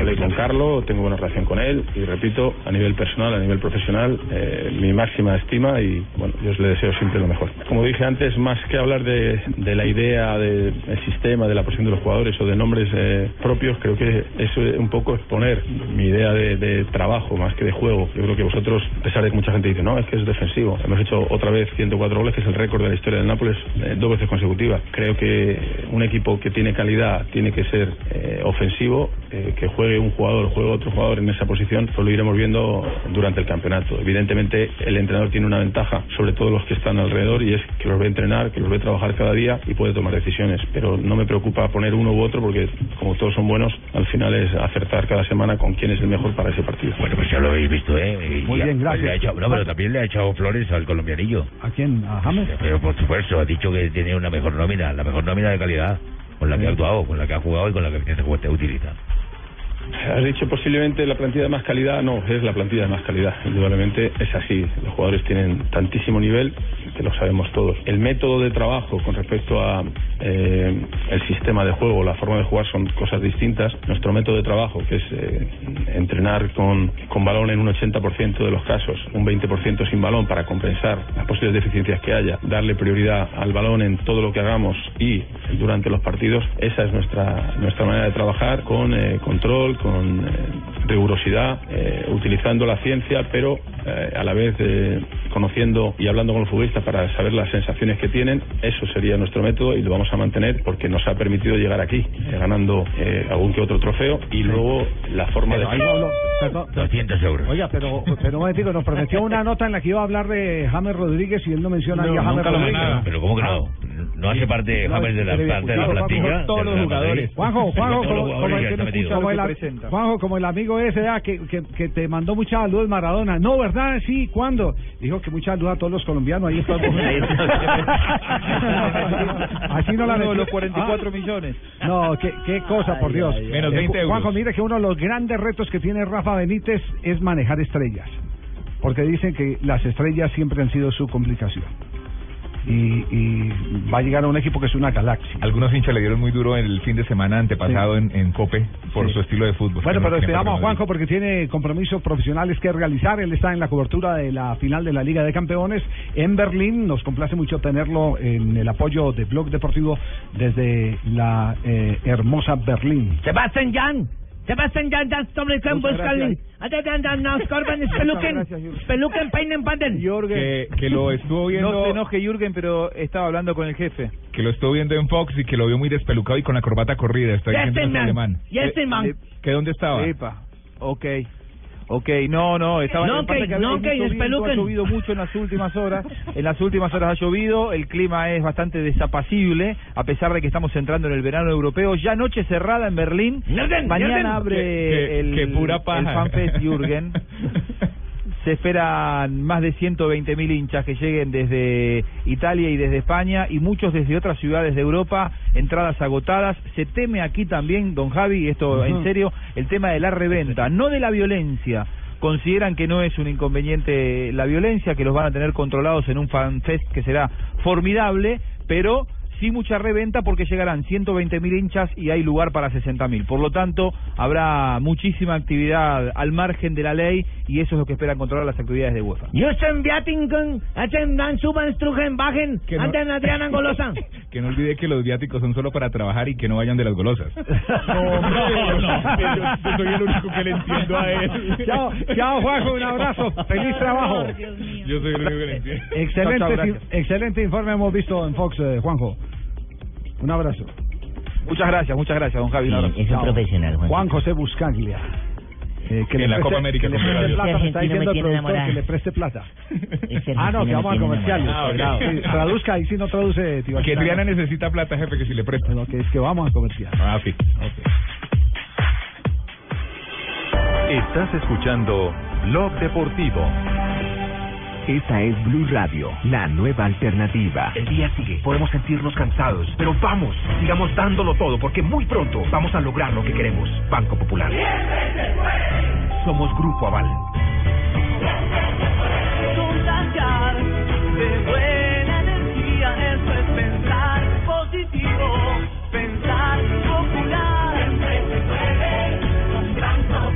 Hablé con Carlos, tengo buena relación con él y repito, a nivel personal, a nivel profesional, eh, mi máxima estima y bueno, yo le deseo siempre lo mejor. Como dije antes, más que hablar de, de la idea, del sistema, de la posición de los jugadores o de nombres eh, propios, creo que es eh, un poco exponer mi idea idea de, de trabajo más que de juego. Yo creo que vosotros, a pesar de que mucha gente dice, no, es que es defensivo. Hemos hecho otra vez 104 goles, que es el récord de la historia del Nápoles, eh, dos veces consecutivas. Creo que un equipo que tiene calidad tiene que ser eh, ofensivo, eh, que juegue un jugador, juegue otro jugador en esa posición, pues lo iremos viendo durante el campeonato. Evidentemente, el entrenador tiene una ventaja sobre todos los que están alrededor y es que los ve entrenar, que los ve trabajar cada día y puede tomar decisiones. Pero no me preocupa poner uno u otro porque, como todos son buenos, al final es acertar cada semana con quién es mejor para ese partido. Bueno, pues ya lo habéis visto, ¿eh? Muy bien, gracias. le ha echado- no, pero también le ha echado flores al colombianillo. ¿A quién? ¿A James? Pero por supuesto, ha dicho que tiene una mejor nómina, la mejor nómina de calidad, con la que ha actuado, con la que ha jugado y con la que se utiliza. Has dicho posiblemente la plantilla de más calidad, no, es la plantilla de más calidad, indudablemente es así. Los jugadores tienen tantísimo nivel que lo sabemos todos. El método de trabajo con respecto a eh, el sistema de juego, la forma de jugar son cosas distintas. Nuestro método de trabajo, que es eh, entrenar con, con balón en un 80% de los casos, un 20% sin balón para compensar las posibles deficiencias que haya, darle prioridad al balón en todo lo que hagamos y durante los partidos, esa es nuestra, nuestra manera de trabajar con eh, control, con eh, rigurosidad, eh, utilizando la ciencia, pero eh, a la vez eh, conociendo y hablando con los futbolistas para saber las sensaciones que tienen. Eso sería nuestro método y lo vamos a mantener porque nos ha permitido llegar aquí, eh, ganando eh, algún que otro trofeo y luego la forma Pero de... ahí no hablo- perdón, 200 euros. Oiga, pero, pero un momentico, nos prometió una nota en la que iba a hablar de James Rodríguez y él no menciona ahí a James Rodríguez. Pero ¿cómo que no? ¿No hace parte James de la, parte de la plantilla? Juanjo, todos los jugadores. Juanjo, Juanjo, Juanjo, como el amigo ese ah, que, que, que te mandó muchas saludos Maradona. No, ¿verdad? Sí, ¿cuándo? Dijo que muchas saludos a todos los colombianos. Ahí está. Así no la Uno de metió. los 44 Ah. millones. No, qué, qué cosa, por Dios. Menos Eh, 20 euros. Juanjo, mire que uno de los grandes retos que tiene Rafa Benítez es manejar estrellas. Porque dicen que las estrellas siempre han sido su complicación. Y, y va a llegar a un equipo que es una galaxia. Algunos hinchas le dieron muy duro el fin de semana antepasado en, en Cope por Sí. su estilo de fútbol. Bueno, pero esperamos a. Juanjo porque tiene compromisos profesionales que realizar. Él está en la cobertura de la final de la Liga de Campeones en Berlín. Nos complace mucho tenerlo en el apoyo de Blog Deportivo desde la eh, hermosa Berlín. Sebastian Jan! Gracias. Alter, dann, dann, nach Skorben, Speluken, Speluken, Peinen, Banden. Que, que lo estuvo viendo... No se enoje Jürgen, pero estaba hablando con el jefe. que lo estuvo viendo en Fox y que lo vio muy despelucado y con la corbata corrida. Está diciendo en alemán. Ya está, Eh, man. eh, ¿Que dónde estaba? Epa, ok. Ok, no, no, estaba No, lo que es que no, hay ok, mucho viento, espeluquen. ha llovido mucho en las últimas horas. En las últimas horas ha llovido, el clima es bastante desapacible, a pesar de que estamos entrando en el verano europeo. Ya noche cerrada en Berlín. Nerden, Mañana Nerden. abre Qué- qué- el, qué pura paja. el FanFest Jürgen. Se esperan más de 120 mil hinchas que lleguen desde Italia y desde España y muchos desde otras ciudades de Europa, entradas agotadas. Se teme aquí también, don Javi, y esto en serio, el tema de la reventa, no de la violencia. Consideran que no es un inconveniente la violencia, que los van a tener controlados en un fanfest que será formidable, pero sí mucha reventa porque llegarán 120 mil hinchas y hay lugar para 60 mil. Por lo tanto, habrá muchísima actividad al margen de la ley y eso es lo que esperan controlar las actividades de UEFA. Bajen, no- Anten, Adrián, Angolosa. Que no olvide que los viáticos son solo para trabajar y que no vayan de las golosas. No, no, no. Yo, yo soy el único que le entiendo a él. Chao, chao Juanjo, un abrazo. Feliz trabajo. Yo soy el único que le entiendo. Excelente, Chao, chao, gracias. excelente informe hemos visto en Fox, eh, Juanjo. Un abrazo. Muchas gracias, muchas gracias, don Javi. un abrazo. Chao. Juan José Buscaglia. Eh, que En le la preste- Copa América que le preste plata, me está diciendo me el productor que le preste plata. Ah, no, que vamos a comerciales. Ah. Sí, traduzca ahí si no traduce, Tibaquirá. Que Triana necesita plata, jefe, que si le presta. No, que es que vamos a comercial. Ah, sí. Estás escuchando Blog Deportivo. Esta es Blue Radio, la nueva alternativa. El día sigue, podemos sentirnos cansados, pero vamos, sigamos dándolo todo porque muy pronto vamos a lograr lo que queremos. Banco Popular. Somos Grupo Aval. Contagiar de buena energía, eso es pensar positivo, pensar popular. Siempre se puede con Banco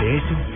De eso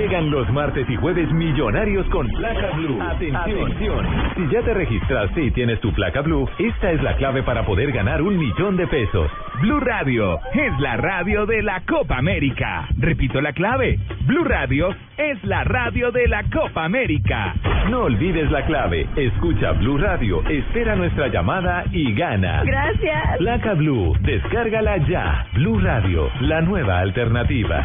Llegan los martes y jueves millonarios con placa blue. Atención. Si ya te registraste y tienes tu placa blue, esta es la clave para poder ganar un millón de pesos. Blue Radio es la radio de la Copa América. Repito la clave. Blue Radio es la radio de la Copa América. No olvides la clave. Escucha Blue Radio, espera nuestra llamada y gana. Gracias. Placa Blue, descárgala ya. Blue Radio, la nueva alternativa.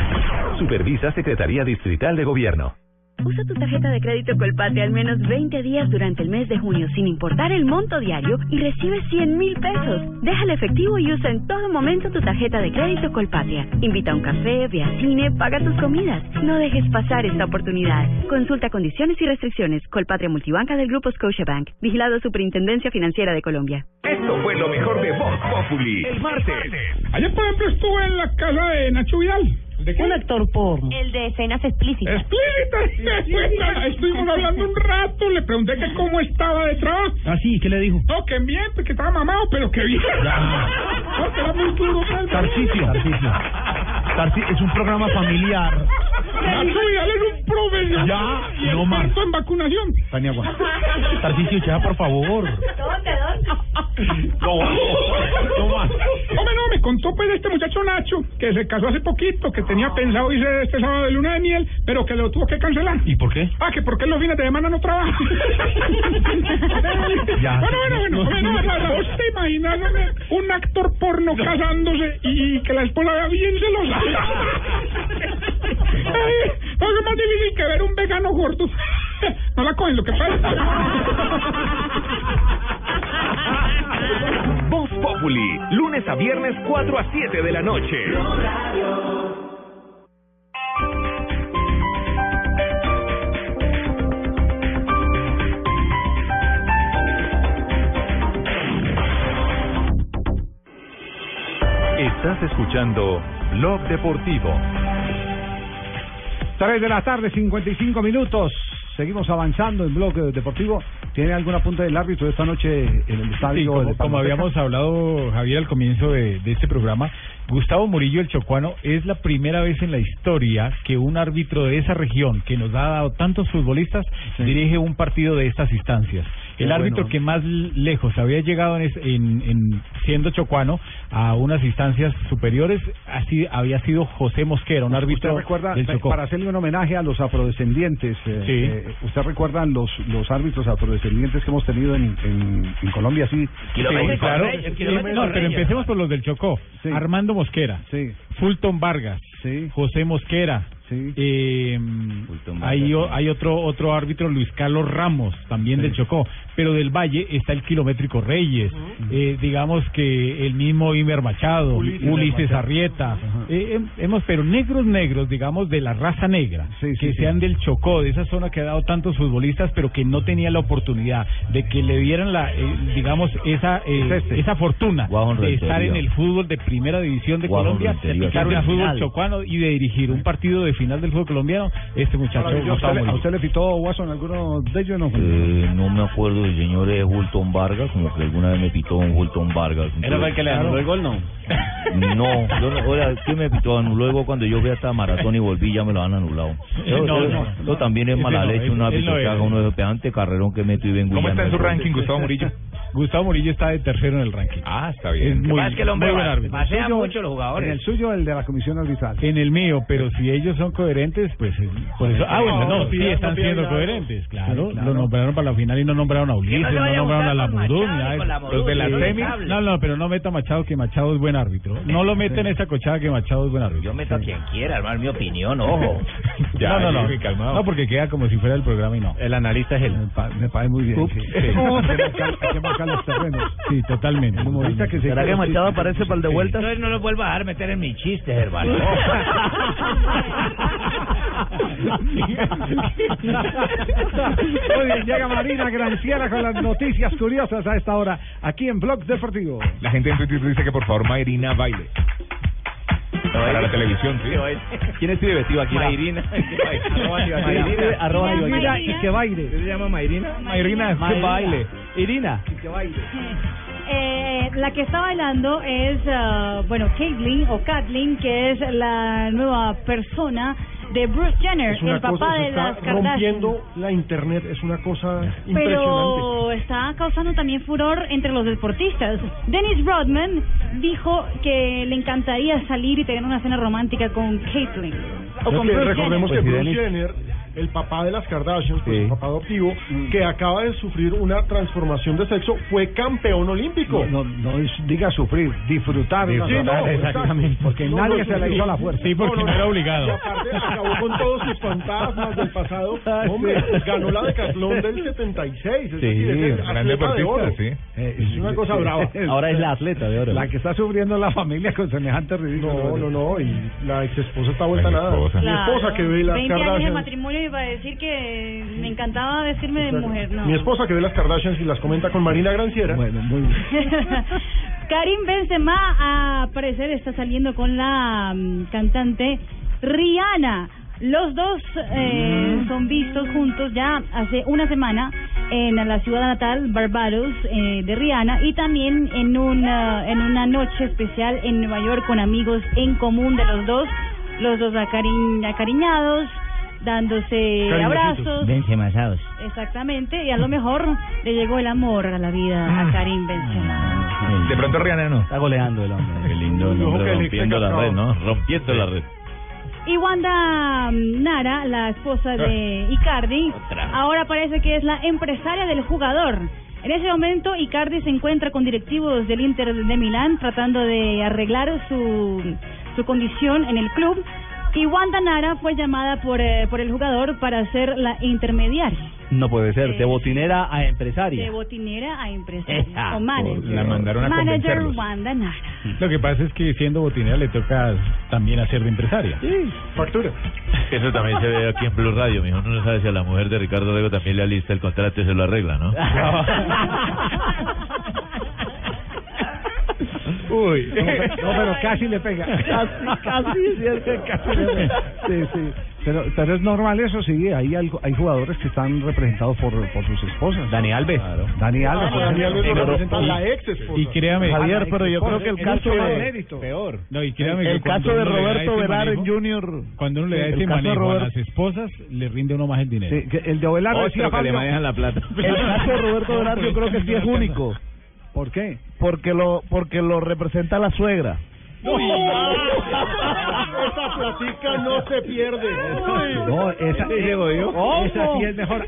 Supervisa Secretaría Distrital de Gobierno. Usa tu tarjeta de crédito Colpatria al menos 20 días durante el mes de junio sin importar el monto diario y recibe 100 mil pesos. Deja el efectivo y usa en todo momento tu tarjeta de crédito Colpatria. Invita a un café, ve al cine, paga tus comidas. No dejes pasar esta oportunidad. Consulta condiciones y restricciones. Colpatria Multibanca del Grupo Scotiabank. Vigilado Superintendencia Financiera de Colombia. Esto fue lo mejor de Voz Populi. El martes. Ayer, por ejemplo, estuve en la casa de Nacho Vidal. ¿De qué? Un actor porno. El de escenas explícitas. Explícita. Estuvimos hablando un rato, le pregunté que cómo estaba de trabajo. Ah, sí, ¿qué le dijo? No, que bien, que estaba mamado, pero que bien. No, que era muy duro. ¿no? Tarcisio. Tarcisio. es un programa familiar. Nacho es un profesional. Ya, y no más. en vacunación. Tania, Tarcisio, ya, por favor. No, no más. Hombre, no, me contó pues este muchacho Nacho, que se casó hace poquito, que tenía pensado irse este sábado de luna de miel, pero que lo tuvo que cancelar. ¿Y por qué? Ah, que porque los fines de semana no trabaja. Ya. Bueno, bueno, bueno. hombre, no, no, no, ¿Vos te imaginas hombre, un actor porno casándose y que la esposa vea bien celosa? Ay, no, es más difícil que ver un vegano gordo. No la cogen, lo que pasa. Voz Populi, lunes a viernes 4 a 7 de la noche. Estás escuchando Blog Deportivo. 3 de la tarde, 55 minutos. Seguimos avanzando en bloque deportivo. ¿Tiene algún apunte del árbitro esta noche en el estadio? Sí, como, habíamos hablado, Javier, al comienzo de, de este programa, Gustavo Murillo, el chocuano, es la primera vez en la historia que un árbitro de esa región, que nos ha dado tantos futbolistas, dirige un partido de estas instancias. Qué el árbitro bueno. que más lejos había llegado en, es- en- en- siendo chocuano a unas instancias superiores así había sido José Mosquera, un árbitro ¿Usted recuerda, del Chocó. para hacerle un homenaje a los afrodescendientes, eh, Sí. eh, ¿usted recuerda los, los árbitros afrodescendientes que hemos tenido en, en, en Colombia? Sí, Sí, claro. Sí, no, pero empecemos por los del Chocó. Armando Mosquera, Fulton Vargas, José Mosquera. Eh, hay, o- hay otro otro árbitro, Luis Carlos Ramos, también del Chocó, pero del Valle está el kilométrico Reyes, eh, digamos que el mismo Imer Machado, Ulises Ulises, Machado. Arrieta, eh, hem- hemos, pero negros negros, digamos, de la raza negra, que sean del Chocó, de esa zona que ha dado tantos futbolistas, pero que no tenía la oportunidad de que le dieran la, eh, digamos, esa eh, esa fortuna de estar en el fútbol de primera división de Colombia, de picar un fútbol chocuano y de dirigir un partido de final del fútbol colombiano, este muchacho Ahora, ¿a usted, le- ¿A usted le pitó Watson alguno de ellos? No, Eh, no me acuerdo del señor eh, Hulton Vargas, como que alguna vez me pitó un Hulton Vargas. ¿Era el que le anuló el gol, no? No, yo no, oiga, ¿qué me pitó? Gol cuando yo fui hasta maratón y volví ya me lo han anulado. Eso, No, eso- no, eso también es mala no, leche, ese- un él árbitro no que es. haga uno de carrerón que meto y vengo ¿Cómo está no en su es ranking, Gustavo Murillo? Gustavo Murillo está de tercero en el ranking. Ah, está Es muy, es que el hombre muy buen va- árbitro. pasea suyo- mucho los jugadores. En el suyo, el de la comisión arbitral. En el mío, pero si ellos son coherentes, pues por eso. Ah, bueno, no, No, sí no están siendo coherentes, claro. Sí, claro. Lo nombraron para la final y no nombraron a Ulises, no no, nombraron a la. Los de la semi, no, no, pero no meta a Machado que Machado es buen árbitro. No lo meten en esa cochada que Machado es buen árbitro. Yo meto a quien quiera, hermano, mi opinión, ojo. no, no, no. Calmado. No, porque queda como si fuera el programa y no. El analista es él. Me parece muy bien. Los terrenos. Sí, totalmente. El humorista que se ¿Será que Machado aparece para el de vuelta? Entonces no lo vuelva a dejar meter en mis chistes, hermano. Muy bien, llega Marina Granciera con las noticias curiosas a esta hora aquí en Blog Deportivo. La gente en Twitter dice que por favor Marina baile. Para la televisión, sí. ¿Quién escribe Tibaquirá? Mayrina. Mayrina, arroba Tibaquirá. y que baile. ¿Qué se llama Mayrina? Mayrina, es que Mayrina. baile. Irina. Que baile. Eh, la que está bailando es, ah, bueno, Caitlyn o Kathleen, que es la nueva persona de Bruce Jenner, Es una el papá cosa, de está las Kardashian. rompiendo la internet, es una cosa impresionante. Pero está causando también furor entre los deportistas. Dennis Rodman dijo que le encantaría salir y tener una cena romántica con Caitlyn. O Es con que Bruce recordemos Jenner. que Bruce Jenner, el papá de las Kardashian, pues, el papá adoptivo, que acaba de sufrir una transformación de sexo, fue campeón olímpico. No, no, no es- diga sufrir, disfrutar. Sí, la- no, exactamente. Porque No, nadie no, se la hizo a la fuerza. Sí, porque no era obligado. Y aparte acabó con todos sus fantasmas del pasado. Hombre, ganó la decatlón del 76. Es decir, es el gran atleta de oro. Eh, Es una cosa brava. Ahora es la atleta de oro. La que está sufriendo la familia con semejante ridículo. No, no, no. Y la ex esposa está vuelta a nada. Mi esposa que ve las 20 años de Kardashian. matrimonio iba a decir que me encantaba vestirme de mujer, no. Mi esposa que ve las Kardashians y las comenta con Marina Granciera. Bueno, muy bien. Karim Benzema, a parecer, está saliendo con la mm, cantante Rihanna. Los dos eh, son vistos juntos ya hace una semana en la ciudad natal, Barbados, eh, de Rihanna, y también en una, en una noche especial en Nueva York con amigos en común de los dos, los dos acari- acariñados, dándose abrazos. Exactamente, y a lo mejor le llegó el amor a la vida a Karim Benzema. De pronto Rihanna no. Está goleando el hombre. Qué lindo nombre, rompiendo la red, ¿no? Rompiendo la red. Y Wanda mm, Nara, la esposa de Icardi, ahora parece que es la empresaria del jugador. En ese momento, Icardi se encuentra con directivos del Inter de Milán tratando de arreglar su, su condición en el club. Y Wanda Nara fue llamada por, eh, por el jugador para ser la intermediaria. No puede ser, de botinera a De empresaria. botinera a empresaria. Esa, o manager. la mandaron a Manager convencerlos. Wanda Nara. Lo que pasa es que siendo botinera le toca también hacer de empresaria. Factura. Eso también se ve aquí en Blue Radio, mijo. Uno no sabe si a la mujer de Ricardo Rego también le alista el contrato y se lo arregla, ¿no? Uy, no, pero, no, pero casi le pega. Casi, casi, es cierto. Casi le pega. Sí, sí. Pero, pero es normal eso, sí. Hay, algo- hay jugadores que están representados por, por sus esposas. Dani Alves. Dani Alves. por Dani ejemplo. Alves lo Pero- representa la ex esposa. Y créame, Javier, pero yo creo que el caso de... Peor. No, y créame El, que el caso de uno le da Roberto ese Velar Jr. Cuando uno le da ese manejo a Robert- las esposas, le rinde uno más el dinero. Sí, que el de Ovelar decía Otro que le manejan la plata. El caso de Roberto Velar yo creo que sí es único. ¿Por qué? Porque lo, porque lo representa la suegra. Esa platica no se pierde. No, esa, esa sí es mejor.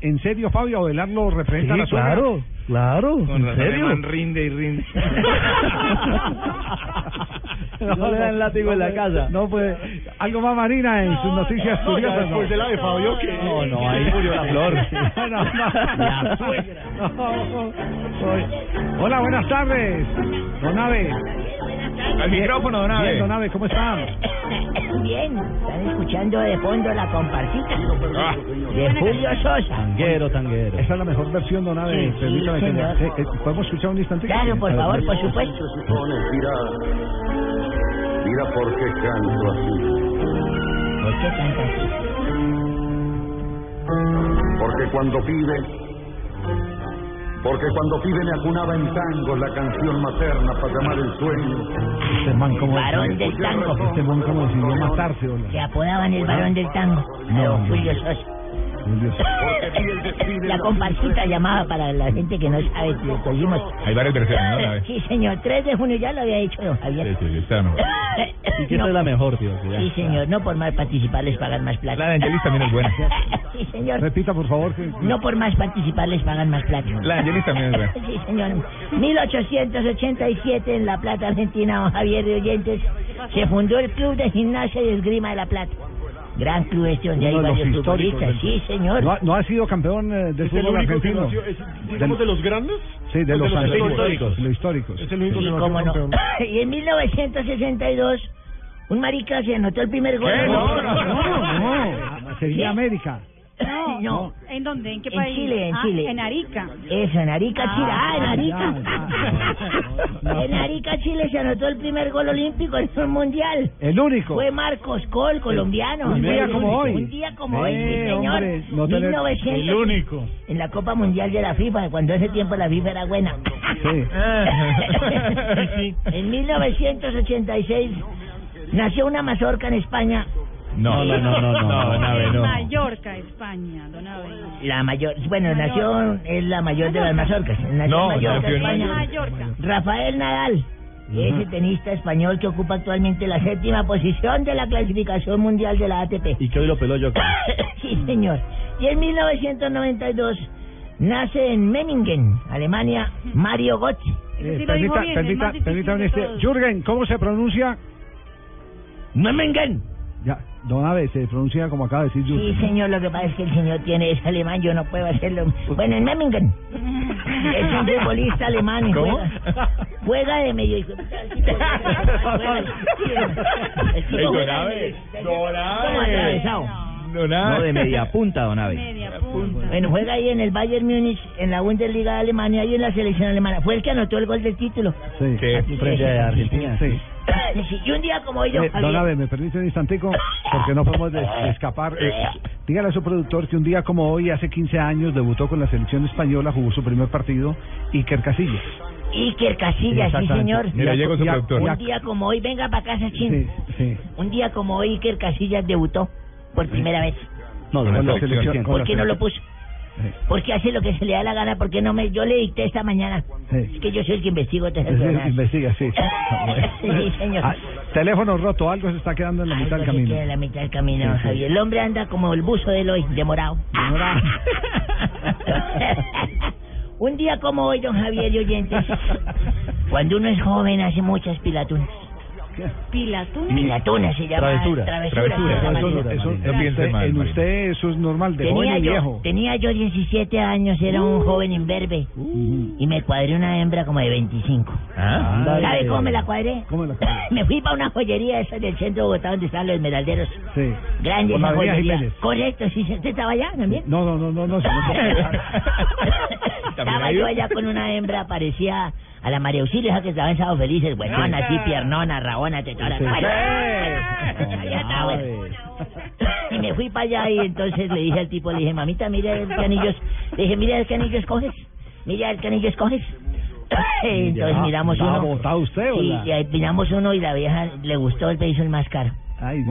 En serio, Fabio, a Ovelar lo representa Sí, la suegra. claro, claro. ¿En serio? rinde y rinde. No le dan látigo en la casa. No puede. Algo más, Marina, en sus noticias No, ya curiosas. después de la de Fabio, que... No, no, ahí murió la flor. No, no, no. No, Hola, buenas tardes. Don Ave. Al micrófono, don. Bien, Don Ave, ¿cómo está? Bien, están escuchando de fondo la compartita Ah. de Julio Sosa. Tanguero, tanguero. Esa es la mejor versión, Don Ave. Sí, sí, Permítame que eh, eh, ¿Podemos escuchar un instante? Claro, por favor, por supuesto. Mira, por qué canto así. ¿Por qué canta así? Porque cuando pibe, porque cuando pibe me acunaba en tango la canción materna para llamar el sueño. Este man como Varón del tango. Este man como decidió matarse. Se apodaban el varón del tango. No. Julio Sosa. La comparsita llamada para la gente que no sabe que cogimos. Hay varias versiones, ¿no? Sí, señor. 3 de junio ya lo había dicho don Javier. Sí, sí, está mejor. Sí que es la mejor, tío. que ya. Sí, señor. No por más participar les pagan más plata. La de Angelis también es buena. Sí, señor. Repita, por favor. Que... No por más participar les pagan más plata. La de Angelis también es buena. Sí, señor. 1887 en La Plata, Argentina, don Javier de Oyentes, se fundó el Club de Gimnasia y Esgrima de La Plata. Gran club este donde hay Uno de los varios históricos futbolistas. Sí, señor. ¿No ha, no ha sido campeón eh, del ¿Es el fútbol argentino? nació, es, digamos, de los grandes? Sí, de ¿O los, antiguos, históricos? Los históricos. Es el único Sí, que no. campeón. Y en 1962, un marica se anotó el primer gol. ¿Qué? No, no, No, sería América. No. ¿En dónde? ¿En qué En país? Chile, en Ah, Chile. En Arica. Eso, en Arica, Chile. Ah, en Arica. No, En Arica, Chile se anotó el primer gol olímpico en un mundial. El único. Fue Marcos Col, colombiano. Un día como hoy. Un día como hoy, sí, señor. hombre, no tener- 1900. El único. En la Copa Mundial de la FIFA, cuando ese tiempo la FIFA era buena. en 1986 nació una mazorca en España. No, no, no, no, no, no, don Abe, no. Mallorca, España, don Abe. La mayor, bueno, nació, es la mayor de las mazorcas. Nació No, Mallorca, nació en España. Mallorca. Rafael Nadal, ese tenista español que ocupa actualmente la séptima posición de la clasificación mundial de la ATP. Y que hoy lo peló yo. sí, señor. Y en 1992 nace en Memmingen, Alemania, Mario Götze. Eh, permita, permita, permítame este. Jürgen, ¿cómo se pronuncia? Memmingen. Ya, don Abe, se pronuncia como acaba de decir Sí, Jürgen. señor, lo que pasa es que el señor tiene es alemán, yo no puedo hacerlo. Bueno, en Memmingen. Es un futbolista alemán ¿Cómo? juega. Juega de medio. don Abe, don Abe. ¿Cómo atravesado? Don Abe. No, de media punta, don Abe. Bueno, juega ahí en el Bayern Múnich, en la Bundesliga de Alemania y en la selección alemana. Fue el que anotó el gol del título. Sí, frente a Argentina. Sí. Y un día como hoy, don Eh, don me permite un instantico, porque no podemos des- escapar. Eh, dígale a su productor que un día como hoy, hace 15 años, debutó con la selección española, jugó su primer partido, Iker Casillas. Iker Casillas, sí, señor. Mira, llegó su productor. Un día como hoy, venga para casa, chin. Sí, sí. Un día como hoy, Iker Casillas debutó por primera vez. No, con la selección. ¿Por qué no lo selección. Porque hace lo que se le da la gana, porque no me... Yo le dicté esta mañana. Sí. Es que yo soy el que investigo Sí, esas cosas. investiga, sí. Sí, señor. Ah, teléfono roto, algo se está quedando en la mitad del Algo se camino. queda en la mitad del camino. Javier. El hombre anda como el buzo de hoy, demorado. Demorado. Un día como hoy, don Javier y oyentes, cuando uno es joven hace muchas pilatunas. Pilatún. Pilatunas se llama. Travesura. Travesura. se llama. Eso- eso- en usted- en usted eso es normal, de joven Tenía y yo, viejo. tenía yo 17 años, era un joven imberbe. Y me cuadré una hembra como de 25. Ah. ¿Sabe cómo me la cuadré? ¿Cómo la cuadré? me fui para una joyería esa del centro de Bogotá donde están los esmeralderos. Sí. Grande esa joyería. Jiménez. Correcto, sí, ¿usted estaba allá también? No, no, no, no, no. señor. Estaba yo allá con una hembra, parecía a la María Auxilio, esa que estaba en Sábado Felices, buenona, así, piernona, rabona, tetona. Y me fui para allá y entonces le dije al tipo, le dije, mamita, mira el canillo, le dije, mira el canillo escoges, mira el canillo escoges. Entonces miramos ¿estaba uno. y miramos uno y la vieja le gustó el hizo el más caro.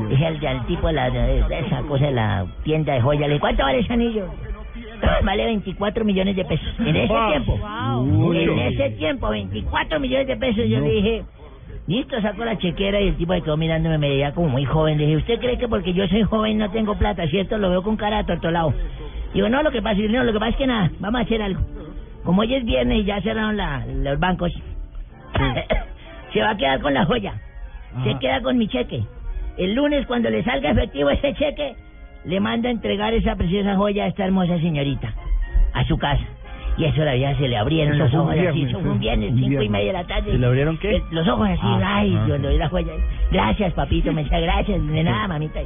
Dije al, al tipo la, esa cosa de la tienda de joya, le dije, ¿cuánto vale ese anillo? Vale 24 millones de pesos. En ese Wow. tiempo. En ese tiempo, 24 millones de pesos. Yo No. le dije, listo, saco la chequera y el tipo se quedó mirándome, me veía como muy joven. Le dije, ¿usted cree que porque yo soy joven no tengo plata, cierto? Lo veo con cara de tortolado. Digo, no, lo que pasa, no, lo que pasa es que nada, vamos a hacer algo. Como hoy es viernes y ya cerraron la, los bancos, se va a quedar con la joya. Se queda con mi cheque. El lunes, cuando le salga efectivo ese cheque, le manda a entregar esa preciosa joya a esta hermosa señorita, a su casa. Y eso la vieja se le abrieron Eso los ojos así, eso fue un viernes, un cinco y media de la tarde. ¿Se le abrieron qué? Eh, Los ojos así, Ah, ay, ah. yo le doy la joya. Gracias, papito, me decía gracias, de nada, mamita.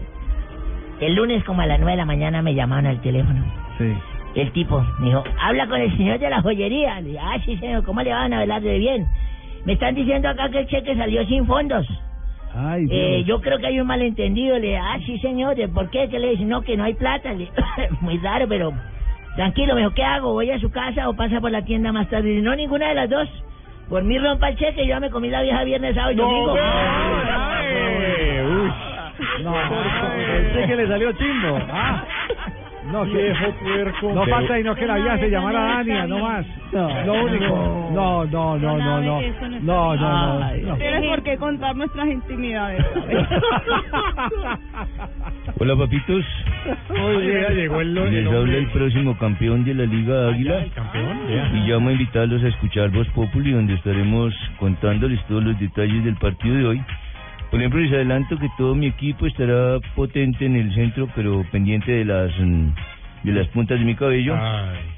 El lunes, como a las nueve de la mañana, me llamaron al teléfono. Sí. El tipo me dijo, habla con el señor de la joyería. Le dije, ah, sí, señor, ¿cómo le van a hablar de bien? Me están diciendo acá que el cheque salió sin fondos. Ay. Eh, yo creo que hay un malentendido. Le ah, sí, señor, ¿de ¿por qué? Que le dice, no, que no hay plata. Le Muy raro, pero tranquilo, me dijo, ¿qué hago? ¿Voy a su casa o pasa por la tienda más tarde? No, ninguna de las dos. Por mí rompa el cheque, yo ya me comí la vieja viernes, sábado y domingo. No, que le salió chimbo. Ah. No, que Viejo puerco. No falta y no que la vieja se llamara Dania, no más. No, lo único. No, no, no, no, no. No, no, no. no. Tienes por qué contar nuestras intimidades. Hola papitos. Oye, ya llegó el, Les habla el próximo campeón de la Liga Águila. el campeón, ya. Y llamo a invitarlos a escuchar Voz Populi, donde estaremos contándoles todos los detalles del partido de hoy. Por ejemplo, les adelanto que todo mi equipo estará potente en el centro, pero pendiente de las mm, de las puntas de mi cabello.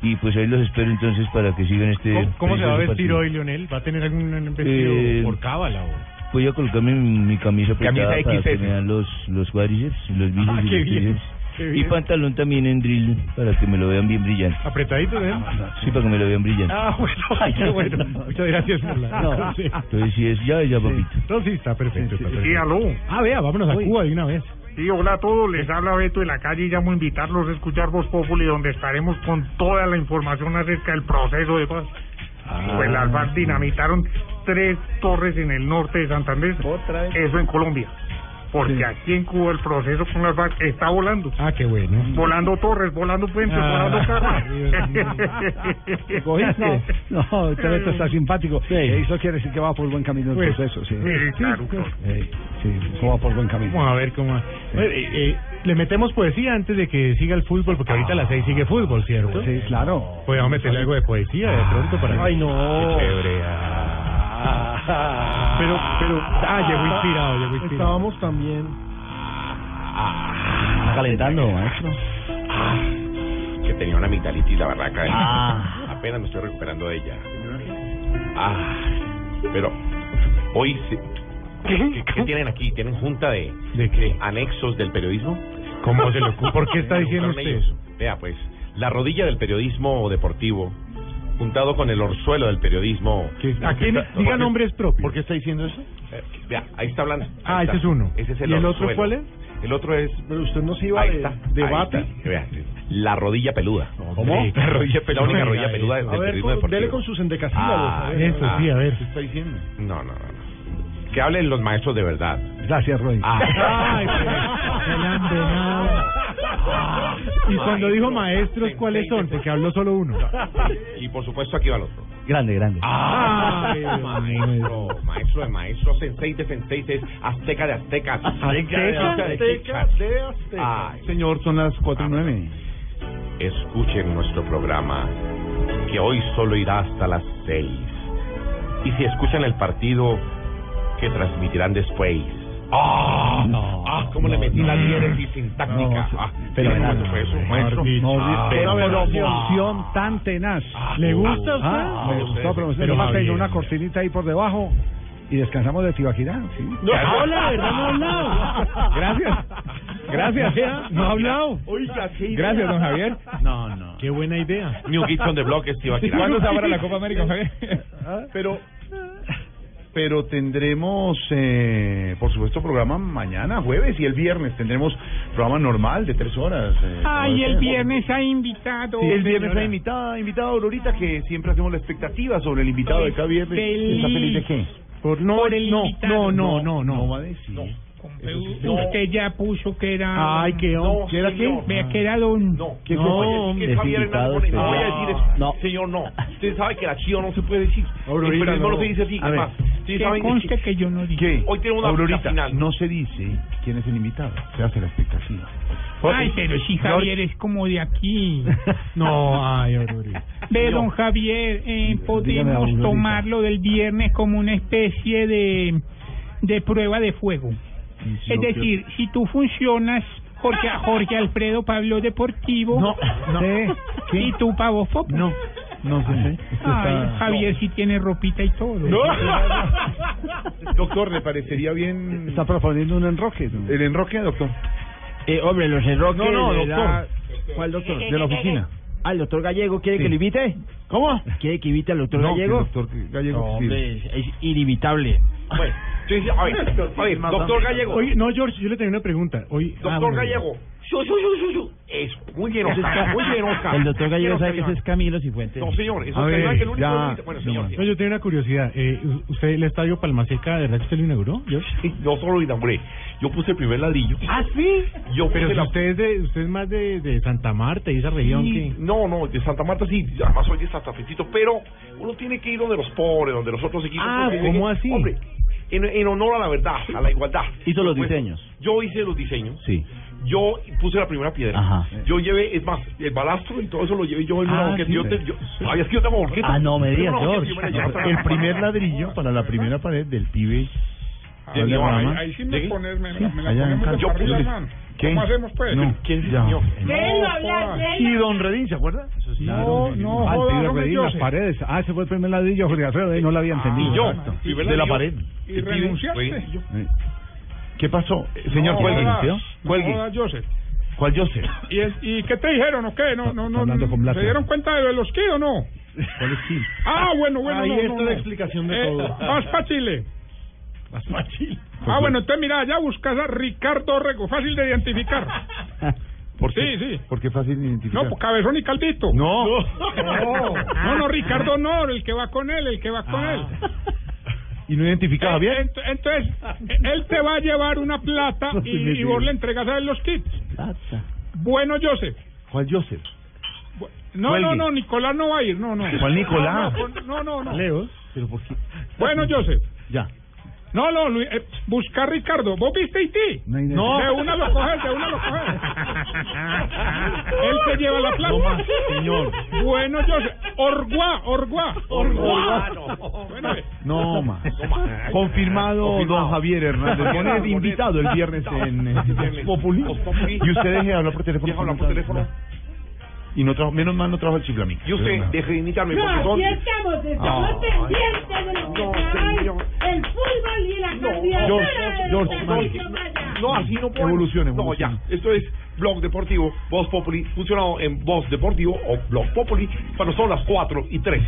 Y pues ahí los espero entonces para que sigan este. ¿Cómo, cómo se va a vestir partido. hoy, Leonel? ¿Va a tener algún vestido Eh, por cábala o...? Voy a colocarme mi, mi camisa Camisa para que me vean los, los cuádriceps y los bíceps Ah, y los tríceps. Y pantalón también en drill, para que me lo vean bien brillante. Apretadito, ¿eh? Sí, para que me lo vean brillante. Ah, bueno, ay, qué bueno. Muchas gracias por la... No. Sí. Entonces, si es ya, ya, papito. No, sí, está perfecto. está perfecto. Sí, aló. Ah, vea, vámonos a Cuba de una vez. Sí, hola a todos, les habla Beto de la calle y llamo a invitarlos a escuchar Voz Populi, donde estaremos con toda la información acerca del proceso de paz. Pues las FARC dinamitaron tres torres en el norte de Santander. Eso en Colombia. Porque aquí en Cuba el proceso con las FARC está volando. Ah, qué bueno. Volando torres, volando puentes, Ah, volando carros. No, no, usted Beto está simpático. Eh, Eso quiere decir que va por buen camino el Pues, proceso, sí. sí, claro, claro. Eh, sí, eso va por buen camino. Vamos a ver cómo... Eh, eh, le metemos poesía antes de que siga el fútbol, porque ahorita a las seis sigue fútbol, ¿cierto? Sí, claro. Podemos meterle algo de poesía de pronto para... Ay, no. Qué chévere. ah. Pero, pero... Ah, llegó inspirado, llegó inspirado. Estábamos también. Está calentando, maestro. que tenía una amigdalitis, la barraca. ¿eh? Ah. Apenas me estoy recuperando de ella. Ah, pero hoy sí. ¿Qué, qué- qué tienen aquí? ¿Tienen junta de, ¿De qué? anexos del periodismo? ¿Cómo se le ocurre? ¿Por qué está diciendo usted. Vea, pues, la rodilla del periodismo deportivo, juntado con el orzuelo del periodismo. ¿A quién? Diga nombres propios. ¿Por qué está diciendo eso? vea, ahí está hablando. ahí Ah, está. ese es uno. Ese es el ¿Y el otro orzuelo. cuál es? El otro es. Pero usted no se iba Ahí de está, debate. ahí está. Vea, la rodilla peluda. ¿Cómo? La rodilla peluda. La única rodilla peluda del periodismo con- deportivo. dele con sus endecasílabos. Ah, a ver. Eso, Ah. sí, a ver. está diciendo? No, no, no. Que hablen los maestros de verdad. Gracias, Roy. Ay, pues, el ambenado. Y cuando dijo maestros, ¿cuáles son? Porque habló solo uno. Y por supuesto aquí va el otro. Grande, grande. Ay, maestro, maestro de maestros, sensei de senseis, es azteca de aztecas. ¿Azteca de Aztecas de Aztecas. Ay, Señor, son las cuatro y nueve. escuchen nuestro programa, que hoy solo irá hasta las seis. Y si escuchan el partido, que transmitirán después. ¡Ah! ¡Ah! ¿Cómo le metí la diéresis sintáctica? ah, pero ¿cómo nada, fue eso, maestro? Ah, pero- promoción tan tenaz. ¿Le gusta a usted? Ah, me gustó, pero usted Javier. tengo una cortinita ahí por debajo y descansamos de Tibaquirá, ¿sí? No, habla, de verdad, no ha hablado. Gracias. Gracias. No ha hablado. Oiga, qué Gracias, don Javier. No, no. Qué buena idea. New Kids on the Block, Estibaquirá. ¿Cuándo se abra la Copa América, Javier? Pero, pero tendremos, eh, por supuesto, programa mañana, jueves, y el viernes tendremos programa normal de tres horas. eh, Ay, el viernes ha invitado. Sí, el viernes señora. hay invitada, invitada Aurorita, que siempre hacemos la expectativa sobre el invitado de cada viernes. Feliz. ¿Está feliz de qué? Por, no, Por el no, invitado. no, no, no, no. va a decir. Usted ya puso que era. Ay, qué No, ¿Qué era qué? señor. Vea que era don. No, ¿Qué no, que Es Javier Hernández especial. No voy a decir eso. No. Señor, no. Usted sabe que la chío no se puede decir. Aurorita, no. no. se dice así. A es ver. más, ustedes Que saben conste que yo no dije. ¿Qué? Hoy tiene una Aurorita, final. no se dice quién es el invitado, se hace la expectativa. Ay, pero si Javier es como de aquí. No, ay, Aurorita. Ve, don Javier, eh, podemos tomarlo del viernes como una especie de, de prueba de fuego. Es decir, si tú funcionas, Jorge, Jorge Alfredo Pablo Deportivo, No, no. y tú Pavo Fopo. No, no sé. Ay, Javier sí tiene ropita y todo. Doctor, ¿le parecería bien Está proponiendo un enroque. ¿no? el enroque, doctor? Eh, hombre, los enroques. No, no, de doctor. la- ¿Cuál doctor? De la oficina. Ah, el doctor Gallego, ¿quiere Sí. que lo invite? ¿Cómo? ¿Quiere que invite al doctor No, Gallego? que doctor Gallego. No, hombre, es, inimitable. Bueno, a ver, a ver, doctor Gallego. Oye, no, George, yo le tenía una pregunta. Oye, ah, Doctor bueno. Gallego. Su, su, su, su, su. Eso, muy bien, Oscar. Muy bien, Oscar. El doctor Gallego sabe que ese es Camilo Cifuentes. No, señor, eso es el único ya. Bueno, señor. No, yo tengo una curiosidad. Eh, ¿Usted el estadio Palmaseca, de verdad usted lo inauguró, George? Sí, No solo lo inauguré, yo puse el primer ladrillo. ¿Ah, sí? Yo Pero si la... usted es, de, usted es más de, de Santa Marta y esa región Sí, que... No, no, de Santa Marta sí, además soy de Santa Fecito, pero uno tiene que ir donde los pobres, donde los otros equipos. Ah, ¿cómo así? Hombre, en, en honor a la verdad, a la igualdad. Hizo los Pues, diseños. Yo hice los diseños. Sí. Yo puse la primera piedra. Ajá. Yo llevé, es más, el balastro y todo eso lo llevé yo en una Ah, banqueta. sí, yo, te, sí. yo, ¿Sabías que yo tengo banqueta? Ah, no me digas, George. El primer ladrillo para la primera pared del pibe. ¿Quién ¿Cuál de Rama? Ahí sí me ¿Sí? pones, me, me la allá en ponemos de arriba. ¿Quién? ¿Cómo hacemos, pues? No. ¿Quién? Déjenlo hablar, Y Don Redín, ¿se acuerda? No, no, Ah, el joda, pibe hombre, Redín, las sé. paredes. Ah, ese fue el primer ladrillo, Jorge Alfredo, ahí no lo había entendido. Y yo, De la pared. Y renunciaste. Eh, ¿Qué pasó? Señor, No cuelgue. ¿sí? No Joseph. ¿Cuál Joseph? ¿Y, es- ¿Y qué te dijeron o qué? No, no, no. hablando con Blatter. ¿Se dieron cuenta de los o no? ¿Cuál es? Ah, bueno, bueno. Ahí no, está no, la no. explicación de Eh, todo. Vas para Chile. Vas pa' Chile. Ah, bueno, entonces mira, ya buscas a Ricardo Rego, fácil de identificar. ¿Por Sí, qué? sí. ¿Por qué fácil de identificar? No, pues cabezón y caldito. No. No, no, Ricardo no, el que va con él, el que va con él. ¿Y no identificaba Eh, bien? ent- Entonces, eh, él te va a llevar una plata y, y vos le entregas a él los kits. Bueno, Joseph. ¿Cuál Joseph? No, no, no, Nicolás no va a ir, no, no. ¿Cuál Nicolás? No, no, no, no. no. Leo. ¿Pero por qué? Bueno, Joseph. Ya. No, no, Luis, eh, busca a Ricardo. ¿Vos viste Haití? No. De una lo coges, de una lo coges. Él te lleva la plata. No más, señor. Bueno, Joseph. Orguá, Orguá. Orguá. Bueno, eh, No más. Confirmado, don Javier Hernández Bonet, invitado el viernes en eh, Voz Populi. Y usted deje de hablar por teléfono. Deja hablar por teléfono. Y no trajo, menos mal no trajo el chiflamic. Y usted deje de imitarme porque son... estamos, estamos Ah. pendientes de lo que trae el fútbol y la candidatura George, George, Maya. No, así no puedo. Evolucione, No, evolucione. ya. Esto es Blog Deportivo, Voz Populi, funcionado en Voz Deportivo o Blog Populi, cuando son las 4 y 3.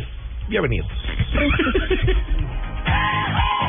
Bienvenidos.